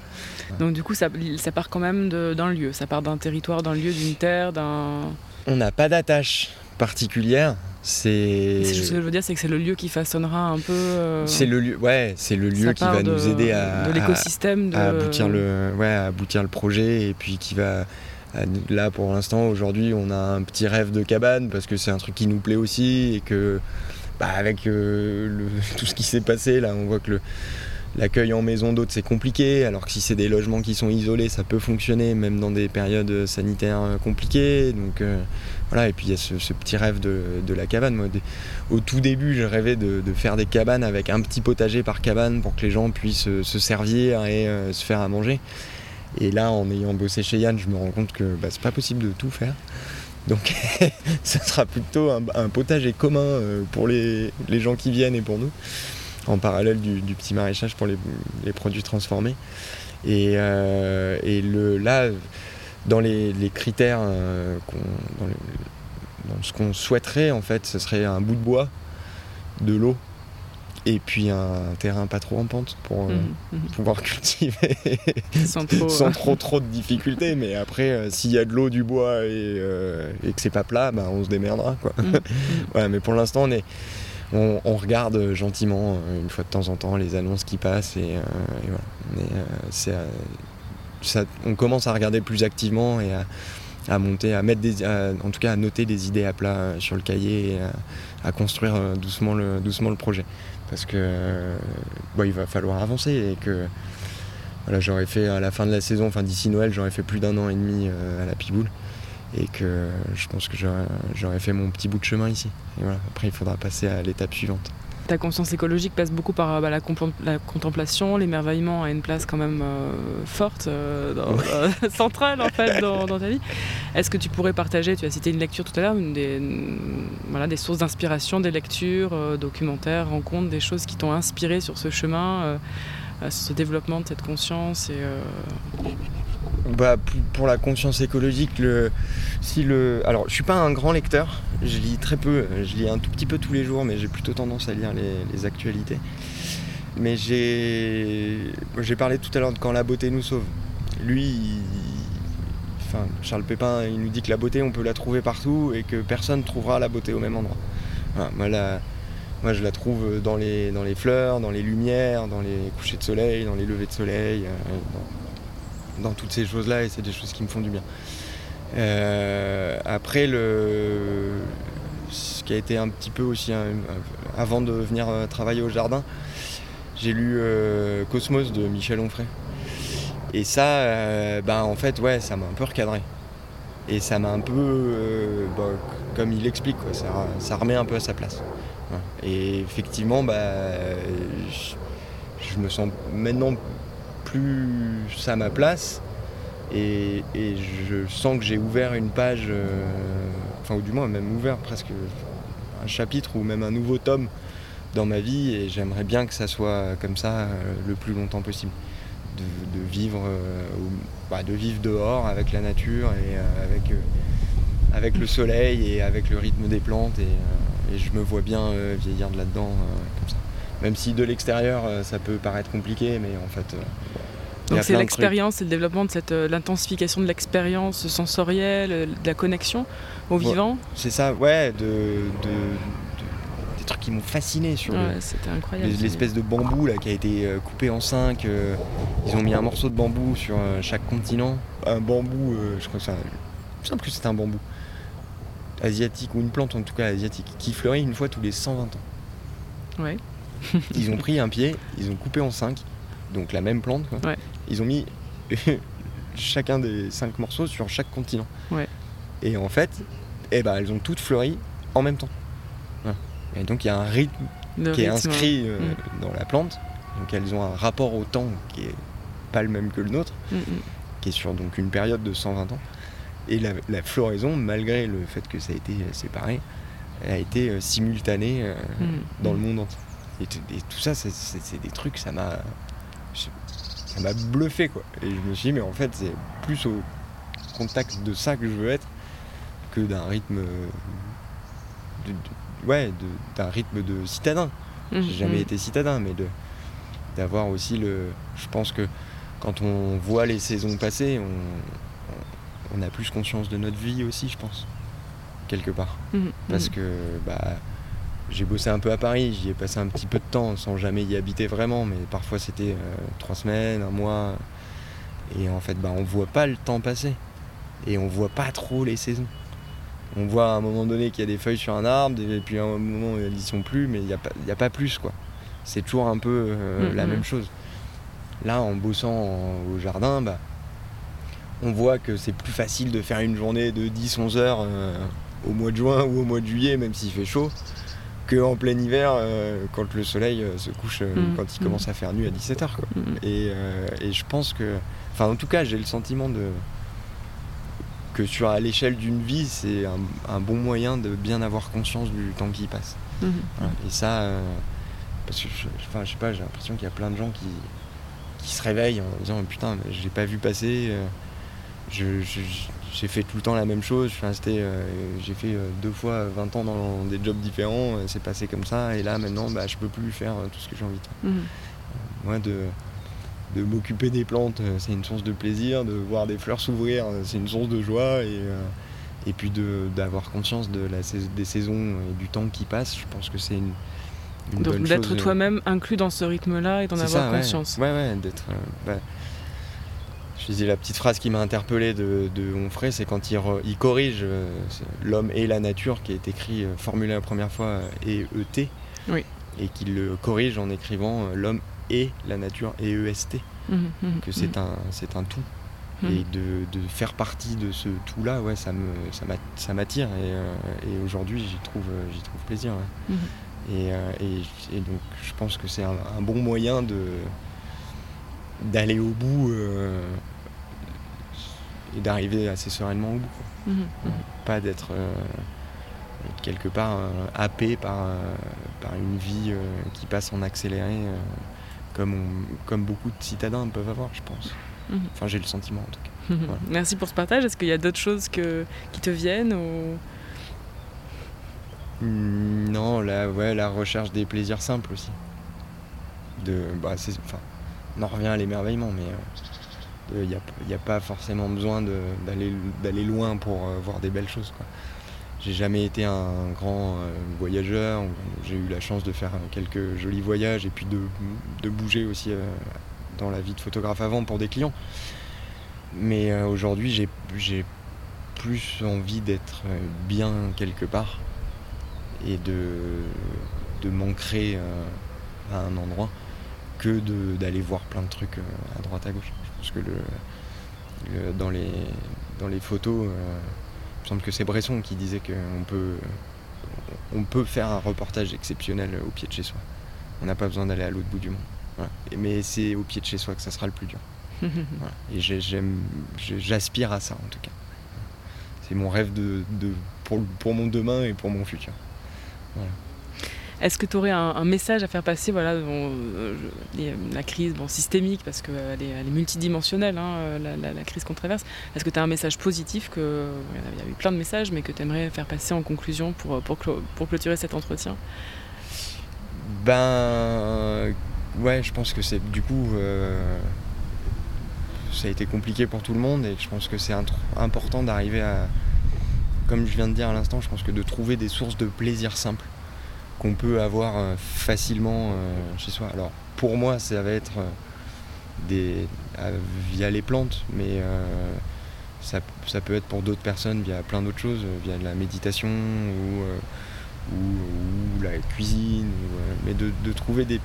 Donc du coup, ça, ça part quand même d'un lieu, ça part d'un territoire, d'un lieu, d'une terre, d'un... On n'a pas d'attache particulière. C'est. Ce que je veux dire, c'est que c'est le lieu qui façonnera un peu. C'est le lieu, ouais, c'est le lieu qui va nous aider à. De l'écosystème. De... À, aboutir le, ouais, à aboutir le projet et puis qui va là, pour l'instant, aujourd'hui, on a un petit rêve de cabane parce que c'est un truc qui nous plaît aussi et que, bah, avec euh, tout ce qui s'est passé, là, on voit que l'accueil en maison d'hôtes c'est compliqué, alors que si c'est des logements qui sont isolés, ça peut fonctionner même dans des périodes sanitaires compliquées. Donc euh, voilà, et puis il y a ce, petit rêve de, la cabane. au tout début, je rêvais de, faire des cabanes avec un petit potager par cabane pour que les gens puissent se servir et se faire à manger. Et là, en ayant bossé chez Yann, je me rends compte que bah, c'est pas possible de tout faire. Donc ça sera plutôt un, potager commun euh, pour les, gens qui viennent et pour nous, en parallèle du, petit maraîchage pour les, produits transformés. Et, euh, le, là, dans les, critères, euh, dans, dans, ce qu'on souhaiterait, en fait, ce serait un bout de bois, de l'eau et puis un terrain pas trop en pente pour euh, mhm, mhm. pouvoir cultiver sans, trop, trop, de difficultés. Mais après, euh, s'il y a de l'eau, du bois et, euh, et que c'est pas plat, bah, on se démerdera. Quoi. Mhm, mais pour l'instant, on, est, on, regarde gentiment, une fois de temps en temps, les annonces qui passent. Et, voilà. ça, on commence à regarder plus activement et à, monter, à mettre des, en tout cas à noter des idées à plat sur le cahier et à, construire doucement, le, doucement le projet parce que il va falloir avancer et que voilà, j'aurais fait à la fin de la saison, enfin d'ici Noël, j'aurais fait plus d'un an et demi euh, à la Piboule et que je pense que j'aurais fait mon petit bout de chemin ici. Après il faudra passer à l'étape suivante ta conscience écologique passe beaucoup par bah, la, contemplation, l'émerveillement a une place quand même euh, forte, euh, centrale en fait dans, ta vie. Est-ce que tu pourrais partager, tu as cité une lecture tout à l'heure, des, voilà, des sources d'inspiration, des lectures, euh, documentaires, rencontres, des choses qui t'ont inspiré sur ce chemin, sur ce développement de cette conscience et, bah, pour la conscience écologique, le, si le, alors je suis pas un grand lecteur, je lis très peu, je lis un tout petit peu tous les jours, mais j'ai plutôt tendance à lire les, actualités. Mais j'ai, j'ai parlé tout à l'heure de quand la beauté nous sauve. Lui, enfin Charles Pépin, il nous dit que la beauté, on peut la trouver partout et que personne trouvera la beauté au même endroit. moi, moi, je la trouve dans les, dans les fleurs, dans les lumières, dans les couchers de soleil, dans les levées de soleil, euh, dans toutes ces choses-là et c'est des choses qui me font du bien. Euh, après, le, ce qui a été un petit peu aussi, avant de venir euh, travailler au jardin, j'ai lu euh, Cosmos de Michel Onfray. Et ça, bah, en fait, ouais, ça m'a un peu recadré. Et ça m'a un peu, bah, comme il explique, quoi, ça, remet un peu à sa place. Et effectivement, bah, je me sens maintenant plus à ma place. Et, je sens que j'ai ouvert une page, euh, enfin ou du moins même ouvert presque un chapitre ou même un nouveau tome dans ma vie et j'aimerais bien que ça soit comme ça euh, le plus longtemps possible. de, vivre, bah, de vivre dehors avec la nature et avec, avec le soleil et avec le rythme des plantes. Et, je me vois bien vieillir de là-dedans comme ça. Même si de l'extérieur ça peut paraître compliqué, mais en fait donc c'est l'expérience, c'est le développement de cette euh, l'intensification de l'expérience sensorielle, euh, de la connexion au vivant. C'est ça, ouais, de, des trucs qui m'ont fasciné sur l'espèce de bambou là qui a été euh, coupé en cinq. ils ont mis un morceau de bambou sur chaque continent, un bambou, je crois que ça, je sais que c'était un bambou asiatique ou une plante en tout cas asiatique qui fleurit une fois tous les 120 ans. Ouais. ils ont pris un pied, ils ont coupé en cinq, donc la même plante. Quoi. Ouais ils ont mis chacun des cinq morceaux sur chaque continent. Et en fait, eh ben, elles ont toutes fleuri en même temps. Et donc il y a un rythme qui est inscrit euh, mm. dans la plante. Donc elles ont un rapport au temps qui est pas le même que le nôtre, mm, mm. qui est sur donc une période de 120 ans. Et la, floraison, malgré le fait que ça a été séparé, a été euh, simultanée euh, dans le monde entier. Et, et tout ça, c'est des trucs, ça m'a ça m'a bluffé quoi. Et je me suis dit, mais en fait, c'est plus au contact de ça que je veux être que d'un rythme. De, ouais, d'un rythme de citadin. J'ai mhm. jamais été citadin, mais de d'avoir aussi le. Je pense que quand on voit les saisons passer, on, on a plus conscience de notre vie aussi, je pense. Quelque part. Mhm. Parce mhm. que, bah j'ai bossé un peu à Paris, j'y ai passé un petit peu de temps sans jamais y habiter vraiment, mais parfois c'était euh, trois semaines, un mois. Et en fait, bah, on voit pas le temps passer. Et on voit pas trop les saisons. On voit à un moment donné qu'il y a des feuilles sur un arbre, et puis à un moment elles n'y sont plus, mais il n'y a, pas, a pas plus quoi. C'est toujours un peu euh, mm, la mm. même chose. Là, en bossant au jardin, bah, on voit que c'est plus facile de faire une journée de 10-11 heures euh, au mois de juin ou au mois de juillet, même s'il fait chaud, en plein hiver, euh, quand le soleil euh, se couche, euh, mm. quand il mm. commence à faire nuit à 17h. Mm. Et, je pense que, enfin en tout cas, j'ai le sentiment de que sur à l'échelle d'une vie, c'est un, bon moyen de bien avoir conscience du temps qui passe. Et ça, parce que, je, enfin, je sais pas, j'ai l'impression qu'il y a plein de gens qui, qui se réveillent en disant putain, je l'ai pas vu passer. je, j'ai fait tout le temps la même chose. Euh, j'ai fait euh, deux fois 20 ans dans des jobs différents. Euh, c'est passé comme ça. Et là, maintenant, bah, je peux plus faire tout ce que j'ai envie de faire. Mhm. Moi, de, de m'occuper des plantes, c'est une source de plaisir. De voir des fleurs s'ouvrir, c'est une source de joie. Et, et puis d'avoir conscience de la, des saisons et du temps qui passe, je pense que c'est une, Donc d'être toi-même inclus dans ce rythme-là et d'en avoir conscience. Ouais, ouais, d'être. Bah, je disais la petite phrase qui m'a interpellé de, de Onfray, c'est quand il, il corrige euh, l'homme et la nature, qui est écrit, euh, formulé la première fois, euh, et ET, oui. et qu'il le corrige en écrivant l'homme et la nature et EST, mmh, mmh, que c'est mmh. un, c'est un tout. Et de, de, faire partie de ce tout-là, ouais, ça, me, ça m'attire et, et aujourd'hui j'y trouve, j'y trouve plaisir. Et, et, donc je pense que c'est un, un bon moyen de, d'aller au bout et d'arriver assez sereinement au bout. Mhm, mhm. Pas d'être euh, quelque part euh, happé par, euh, par une vie qui passe en accéléré, comme, comme beaucoup de citadins peuvent avoir, je pense. Mhm. Enfin, j'ai le sentiment en tout cas. Merci pour ce partage. Est-ce qu'il y a d'autres choses que, qui te viennent ou... Hmm, non, la, ouais, la recherche des plaisirs simples aussi. De, bah, enfin, on en revient à l'émerveillement, mais il n'y a, pas forcément besoin d'aller loin pour euh, voir des belles choses. J'ai jamais été un grand euh, voyageur. J'ai eu la chance de faire quelques jolis voyages et puis de, bouger aussi euh, dans la vie de photographe avant pour des clients. Mais aujourd'hui, j'ai plus envie d'être bien quelque part et de, de m'ancrer à un endroit que d'aller voir plein de trucs à droite à gauche. Parce que le, dans, les, dans les photos, euh, il me semble que c'est Bresson qui disait qu'on peut, on peut faire un reportage exceptionnel au pied de chez soi. On n'a pas besoin d'aller à l'autre bout du monde. Mais c'est au pied de chez soi que ça sera le plus dur. Et j'aspire à ça en tout cas. C'est mon rêve de, pour, pour, mon demain et pour mon futur. Est-ce que tu aurais un, message à faire passer voilà, la crise bon, systémique, parce qu'elle est, elle est multidimensionnelle, hein, la, crise qu'on traverse Est-ce que tu as un message positif que, Il y a eu plein de messages, mais que tu aimerais faire passer en conclusion pour, pour, pour clôturer cet entretien? Ben. Ouais, je pense que c'est du coup ça a été compliqué pour tout le monde et je pense que c'est important d'arriver à, comme je viens de dire à l'instant, je pense que de trouver des sources de plaisir simples qu'on peut avoir euh, facilement euh, chez soi. Alors pour moi, ça va être euh, des, via les plantes, mais ça, peut être pour d'autres personnes via plein d'autres choses, via de la méditation ou, ou, la cuisine, mais de, trouver des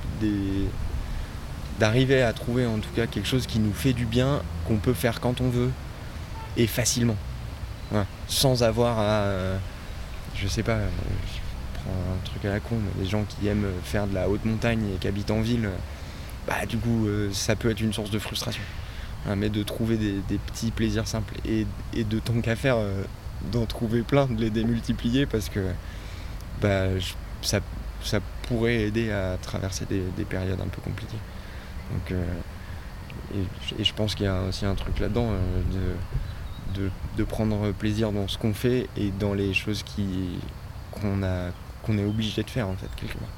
d'arriver à trouver en tout cas quelque chose qui nous fait du bien, qu'on peut faire quand on veut et facilement. Sans avoir à. Je sais pas, un truc à la con, mais les gens qui aiment faire de la haute montagne et qui habitent en ville, bah du coup euh, ça peut être une source de frustration. mais de trouver des, petits plaisirs simples et, de tant qu'à faire d'en trouver plein, de les démultiplier parce que bah, ça, ça pourrait aider à traverser des périodes un peu compliquées. Donc, euh, et, je pense qu'il y a aussi un truc là-dedans euh, de, de, prendre plaisir dans ce qu'on fait et dans les choses qu'on qu'on est obligé de faire en fait quelque part.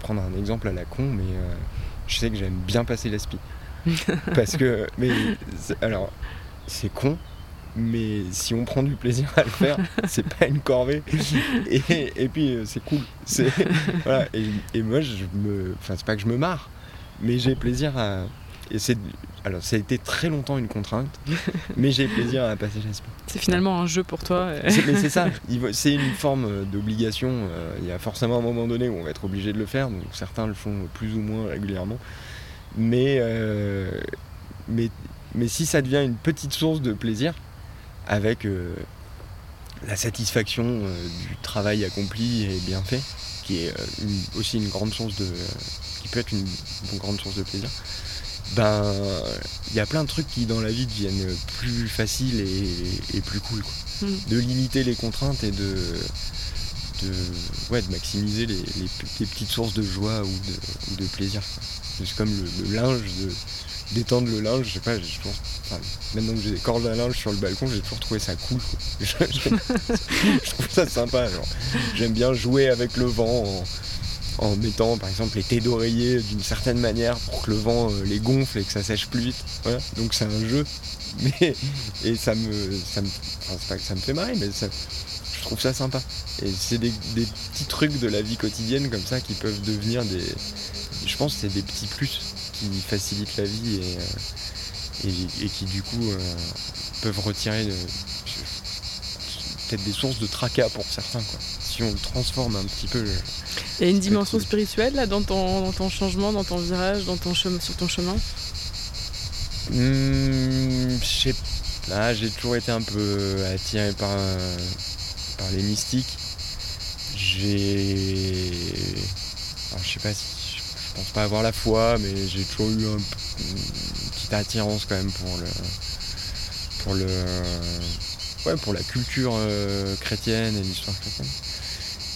Prendre un exemple à la con, mais euh, je sais que j'aime bien passer l'aspi. Parce que, mais alors, c'est con, mais si on prend du plaisir à le faire, c'est pas une corvée. Et, et puis c'est cool. Voilà. Et, et, moi, je me, enfin, c'est pas que je me marre, mais j'ai plaisir à. Et c'est alors ça a été très longtemps une contrainte, mais j'ai plaisir à passer l'esprit. C'est finalement un jeu pour toi. Mais c'est ça, c'est une forme d'obligation. Euh, il y a forcément un moment donné où on va être obligé de le faire, donc certains le font plus ou moins régulièrement. Mais, euh, mais, mais si ça devient une petite source de plaisir, avec euh, la satisfaction du travail accompli et bien fait, qui est aussi une grande source de peut être une, grande source de plaisir, ben il y a plein de trucs qui dans la vie deviennent plus faciles et, plus cool. Hmm. De limiter les contraintes et de, de, ouais, de maximiser les, petites sources de joie ou de, plaisir. C'est comme le, linge, de d'étendre le linge, je sais pas, je maintenant que j'ai des cordes à linge sur le balcon, j'ai toujours trouvé ça cool. Je, trouve ça sympa. J'aime bien jouer avec le vent en mettant par exemple les thés d'oreiller d'une certaine manière pour que le vent euh, les gonfle et que ça sèche plus vite. Donc c'est un jeu. Mais, et ça me, ça me, pas que ça me fait marrer, mais je trouve ça sympa. Et c'est des, petits trucs de la vie quotidienne comme ça qui peuvent devenir des. Je pense que c'est des petits plus qui facilitent la vie et, euh, qui du coup euh, peuvent retirer peut-être des sources de tracas pour certains. Si on le transforme un petit peu. Il y a une dimension spirituelle là dans ton, changement, dans ton virage, dans ton chemin, sur ton chemin? Hmm, Je sais pas, j'ai toujours été un peu attiré par, par les mystiques. J'ai. je sais pas si. Je pense pas avoir la foi, mais j'ai toujours eu un, une petite attirance quand même pour le. pour le. Ouais, pour la culture euh, chrétienne et l'histoire chrétienne.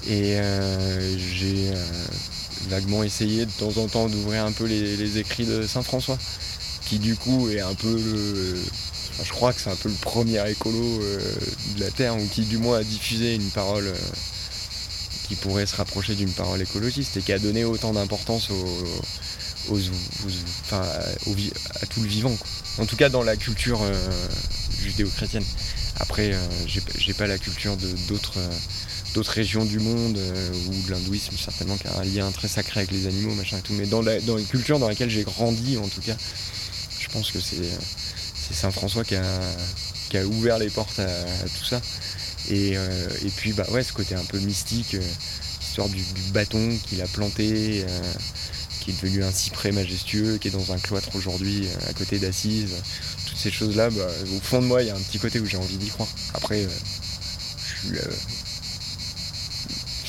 Et euh, j'ai euh, vaguement essayé de temps en temps d'ouvrir un peu les, écrits de Saint François, qui du coup est un peu le. je crois que c'est un peu le premier écolo euh, de la Terre, ou qui du moins a diffusé une parole qui pourrait se rapprocher d'une parole écologiste et qui a donné autant d'importance aux, à tout le vivant. En tout cas dans la culture judéo-chrétienne. Après, j'ai pas la culture d'autres d'autres régions du monde euh, ou de l'hindouisme certainement qui a un lien très sacré avec les animaux machin et tout. Mais dans, dans les cultures dans lesquelles j'ai grandi en tout cas je pense que c'est Saint François qui a, qui a, ouvert les portes à, tout ça. Et, euh, et, puis bah ouais ce côté un peu mystique euh, l'histoire du, bâton qu'il a planté qui est devenu un cyprès majestueux qui est dans un cloître aujourd'hui à côté d'Assise toutes ces choses là bah, au fond de moi il y a un petit côté où j'ai envie d'y croire. Après je suis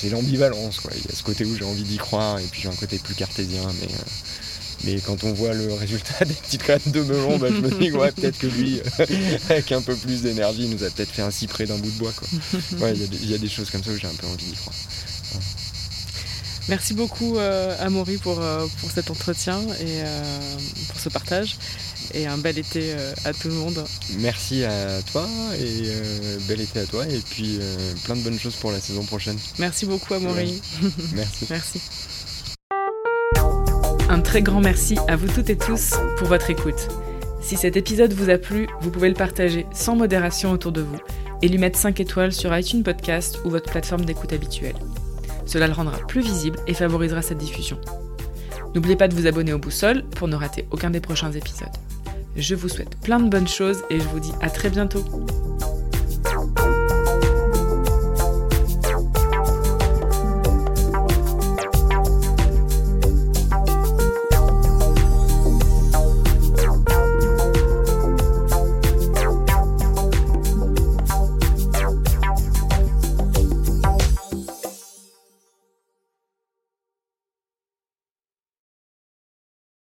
c'est l'ambivalence. Quoi. Il y a ce côté où j'ai envie d'y croire et puis j'ai un côté plus cartésien. Mais, euh, mais quand on voit le résultat des petites graines de melon, bah, je me dis ouais, peut-être que lui, avec un peu plus d'énergie, nous a peut-être fait un cyprès d'un bout de bois. Quoi. Il y, a des choses comme ça où j'ai un peu envie d'y croire. Merci beaucoup euh, Amaury pour, euh, pour cet entretien et euh, pour ce partage. Et un bel été à tout le monde. Merci à toi et bel été à toi. Et puis plein de bonnes choses pour la saison prochaine. Merci beaucoup Amaury. Merci. merci. Un très grand merci à vous toutes et tous pour votre écoute. Si cet épisode vous a plu, vous pouvez le partager sans modération autour de vous et lui mettre 5 étoiles sur iTunes Podcast ou votre plateforme d'écoute habituelle. Cela le rendra plus visible et favorisera cette diffusion. N'oubliez pas de vous abonner au Boussole pour ne rater aucun des prochains épisodes. Je vous souhaite plein de bonnes choses et je vous dis à très bientôt.